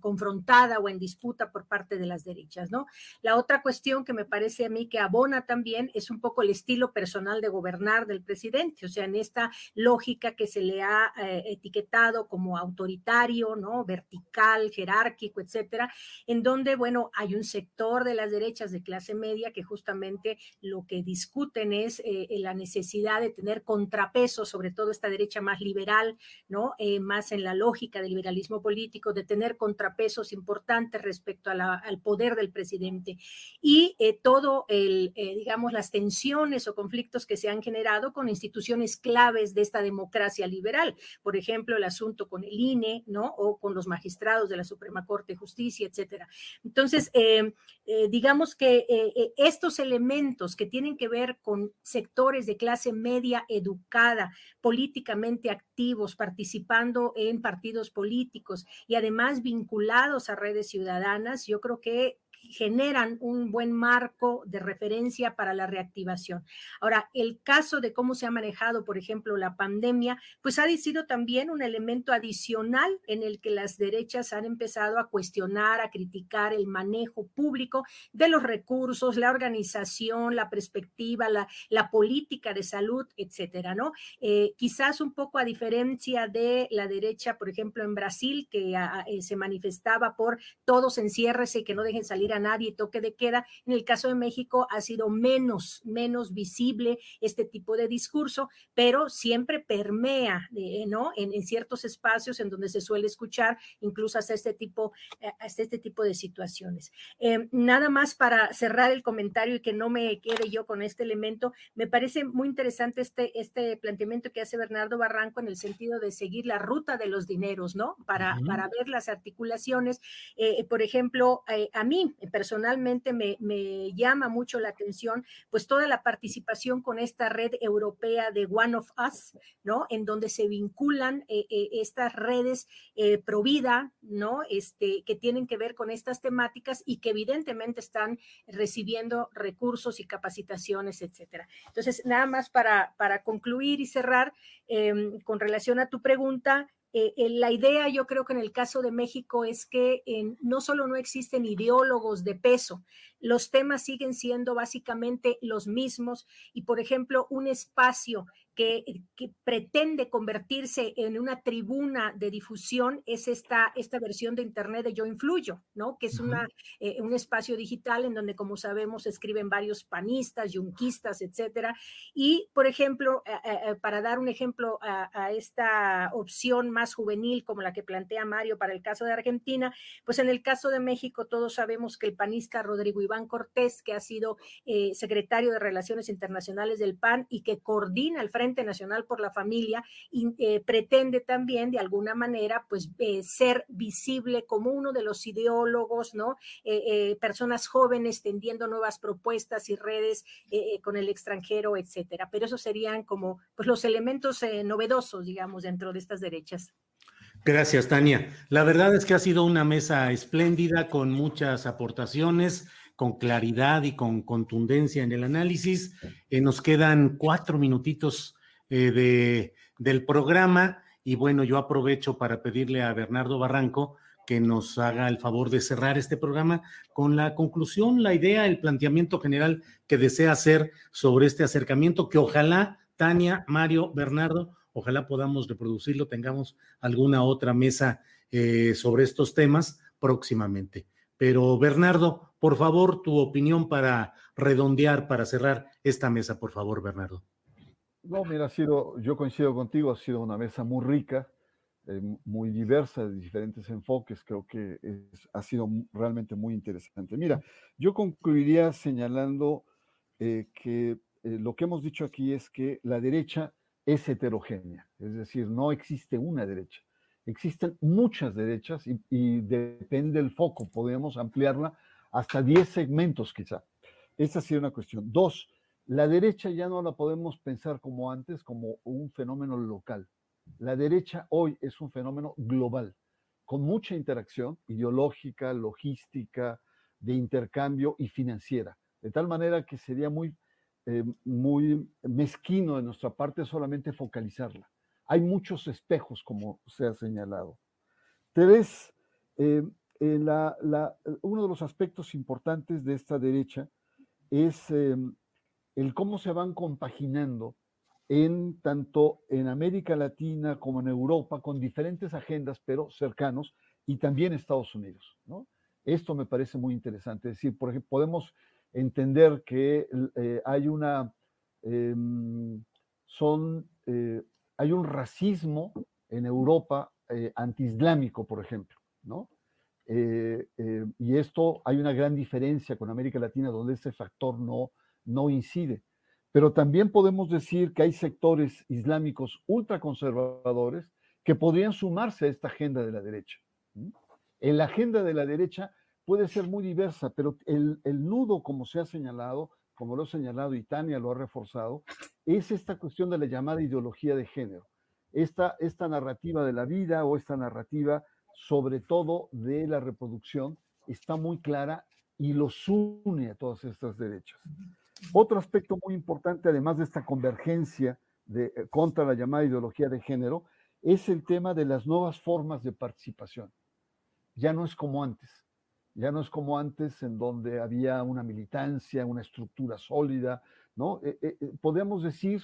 confrontada o en disputa por parte de las derechas, ¿no? La otra cuestión que me parece a mí que abona también es un poco el estilo personal de gobernar del presidente, o sea, sea, en esta lógica que se le ha eh, etiquetado como autoritario, ¿no? Vertical, jerárquico, etcétera, en donde, bueno, hay un sector de las derechas de clase media que justamente lo que discuten es eh, la necesidad de tener contrapeso, sobre todo esta derecha más liberal, ¿no? Eh, más en la lógica del liberalismo político, de tener contrapesos importantes respecto al poder del presidente. Y todo el, digamos, las tensiones o conflictos que se han generado con instituciones claves de esta democracia liberal. Por ejemplo, el asunto con el INE, ¿no? O con los magistrados de la Suprema Corte de Justicia, etcétera. Entonces, eh, eh, digamos que eh, estos elementos que tienen que ver con sectores de clase media educada, políticamente activos, participando en partidos políticos y además vinculados a redes ciudadanas, yo creo que generan un buen marco de referencia para la reactivación. Ahora, el caso de cómo se ha manejado, por ejemplo, la pandemia, pues ha sido también un elemento adicional en el que las derechas han empezado a cuestionar, a criticar el manejo público de los recursos, la organización, la perspectiva, la, la política de salud, etcétera, ¿no? Eh, quizás un poco a diferencia de la derecha, por ejemplo, en Brasil, que ah, eh, se manifestaba por todos enciérrese y que no dejen salir a nadie, toque de queda. En el caso de México ha sido menos, menos visible este tipo de discurso, pero siempre permea, eh, ¿no? En, ciertos espacios en donde se suele escuchar, incluso hasta este tipo, eh, hasta este tipo de situaciones. Eh, nada más para cerrar el comentario y que no me quede yo con este elemento, me parece muy interesante este, este planteamiento que hace Bernardo Barranco en el sentido de seguir la ruta de los dineros, ¿no? Para, para ver las articulaciones. por ejemplo, a mí personalmente me, llama mucho la atención, pues toda la participación con esta red europea de One of Us, ¿no? En donde se vinculan eh, eh, estas redes eh, pro vida, ¿no? Este, que tienen que ver con estas temáticas y que evidentemente están recibiendo recursos y capacitaciones, etcétera. Entonces, nada más para, para concluir y cerrar em, con relación a tu pregunta, eh, eh, la idea, yo creo que en el caso de México es que no solo no existen ideólogos de peso, los temas siguen siendo básicamente los mismos y, por ejemplo, un espacio que, pretende convertirse en una tribuna de difusión es esta, esta versión de Internet de Yo Influyo, ¿no? Que es una, eh, un espacio digital en donde, como sabemos, escriben varios panistas, yunquistas, etcétera. Y, por ejemplo, eh, eh, para dar un ejemplo a, a, esta opción más juvenil como la que plantea Mario para el caso de Argentina, pues en el caso de México todos sabemos que el panista Rodrigo Iván Cortés, que ha sido secretario de Relaciones Internacionales del PAN y que coordina el Frente Nacional por la Familia y, eh, pretende también de alguna manera pues eh, ser visible como uno de los ideólogos, ¿no? Eh, personas jóvenes tendiendo nuevas propuestas y redes con el extranjero, etcétera. Pero esos serían como pues los elementos novedosos, digamos, dentro de estas derechas. Gracias, Tania. La verdad es que ha sido una mesa espléndida con muchas aportaciones con claridad y con contundencia en el análisis. nos quedan cuatro minutitos eh, de, del programa. Y bueno, yo aprovecho para pedirle a Bernardo Barranco que nos haga el favor de cerrar este programa con la conclusión, la idea, el planteamiento general que desea hacer sobre este acercamiento, que ojalá, Tania, Mario, Bernardo, ojalá podamos reproducirlo, tengamos alguna otra mesa eh, sobre estos temas próximamente. Pero Bernardo, por favor, tu opinión para redondear, para cerrar esta mesa, por favor, Bernardo. No, mira, ha sido, yo coincido contigo, ha sido una mesa muy rica, eh, muy diversa, de diferentes enfoques, creo que ha sido realmente muy interesante. Mira, yo concluiría señalando eh, que eh, lo que hemos dicho aquí es que la derecha es heterogénea, es decir, no existe una derecha, existen muchas derechas y, y depende del foco, podemos ampliarla hasta 10 segmentos quizá. Esa ha sido una cuestión. Dos, la derecha ya no la podemos pensar como antes, como un fenómeno local. La derecha hoy es un fenómeno global, con mucha interacción ideológica, logística, de intercambio y financiera. De tal manera que sería muy, eh, muy mezquino de nuestra parte solamente focalizarla. Hay muchos espejos, como se ha señalado. Tres, eh, uno de los aspectos importantes de esta derecha es el cómo se van compaginando en tanto en América Latina como en Europa, con diferentes agendas, pero cercanos, y también Estados Unidos. ¿no? Esto me parece muy interesante. Es decir, por ejemplo, podemos entender que eh, hay una, em, son, eh, hay un racismo en Europa eh, antiislámico, por ejemplo, ¿no? y esto hay una gran diferencia con América Latina, donde ese factor no, no incide. Pero también podemos decir que hay sectores islámicos ultraconservadores que podrían sumarse a esta agenda de la derecha. En la agenda de la derecha puede ser muy diversa, pero el, nudo, como se ha señalado, como lo ha señalado y Tania lo ha reforzado, es esta cuestión de la llamada ideología de género. Esta, esta narrativa de la vida o esta narrativa, sobre todo de la reproducción, está muy clara y los une a todas estas derechas. Otro aspecto muy importante, además de esta convergencia de, eh, contra la llamada ideología de género, es el tema de las nuevas formas de participación. Ya no es como antes. Ya no es como antes en donde había una militancia, una estructura sólida, ¿no? Eh, eh, eh, podemos decir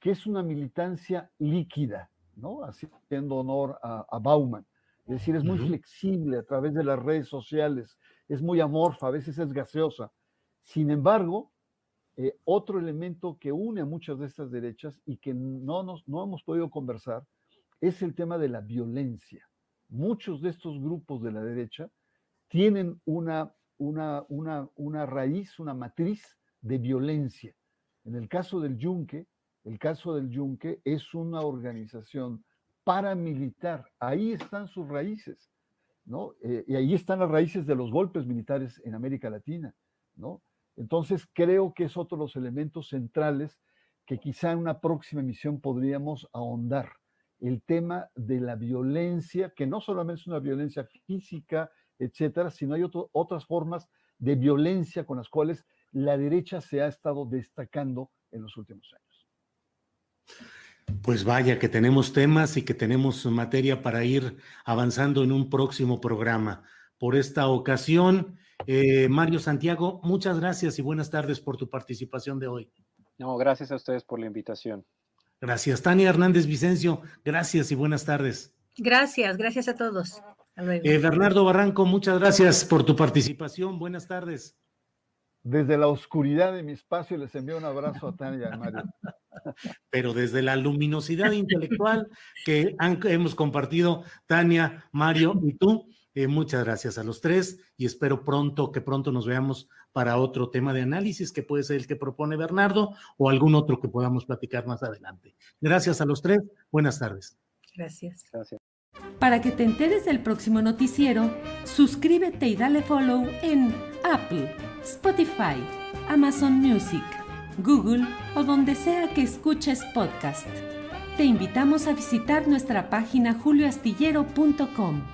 que es una militancia líquida, ¿no? Haciendo honor a, Bauman. Es decir, es muy flexible a través de las redes sociales, es muy amorfa, a veces es gaseosa. Sin embargo, otro elemento que une a muchas de estas derechas y que no, nos, no hemos podido conversar es el tema de la violencia. Muchos de estos grupos de la derecha tienen una, una, una, una raíz, una matriz de violencia. En el caso del Yunque, el caso del Yunque es una organización paramilitar. Ahí están sus raíces, ¿no? Eh, y ahí están las raíces de los golpes militares en América Latina, ¿no? Entonces creo que es otro de los elementos centrales que quizá en una próxima emisión podríamos ahondar. El tema de la violencia, que no solamente es una violencia física, etcétera, sino hay otras formas de violencia con las cuales la derecha se ha estado destacando en los últimos años. Pues vaya que tenemos temas y que tenemos materia para ir avanzando en un próximo programa. Por esta ocasión, eh, Mario Santiago, muchas gracias y buenas tardes por tu participación de hoy. No, gracias a ustedes por la invitación. Gracias. Tania Hernández Vicencio, gracias y buenas tardes. Gracias, gracias a todos. Eh, Bernardo Barranco, muchas gracias por tu participación. Buenas tardes. Desde la oscuridad de mi espacio les envío un abrazo a Tania y Mario. (laughs) Pero desde la luminosidad intelectual que hemos compartido Tania, Mario y tú, eh, muchas gracias a los tres y espero pronto que pronto nos veamos para otro tema de análisis que puede ser el que propone Bernardo o algún otro que podamos platicar más adelante. Gracias a los tres. Buenas tardes. Gracias. Gracias. Para que te enteres del próximo noticiero, suscríbete y dale follow en Apple, Spotify, Amazon Music, Google o donde sea que escuches podcast. Te invitamos a visitar nuestra página julioastillero.com.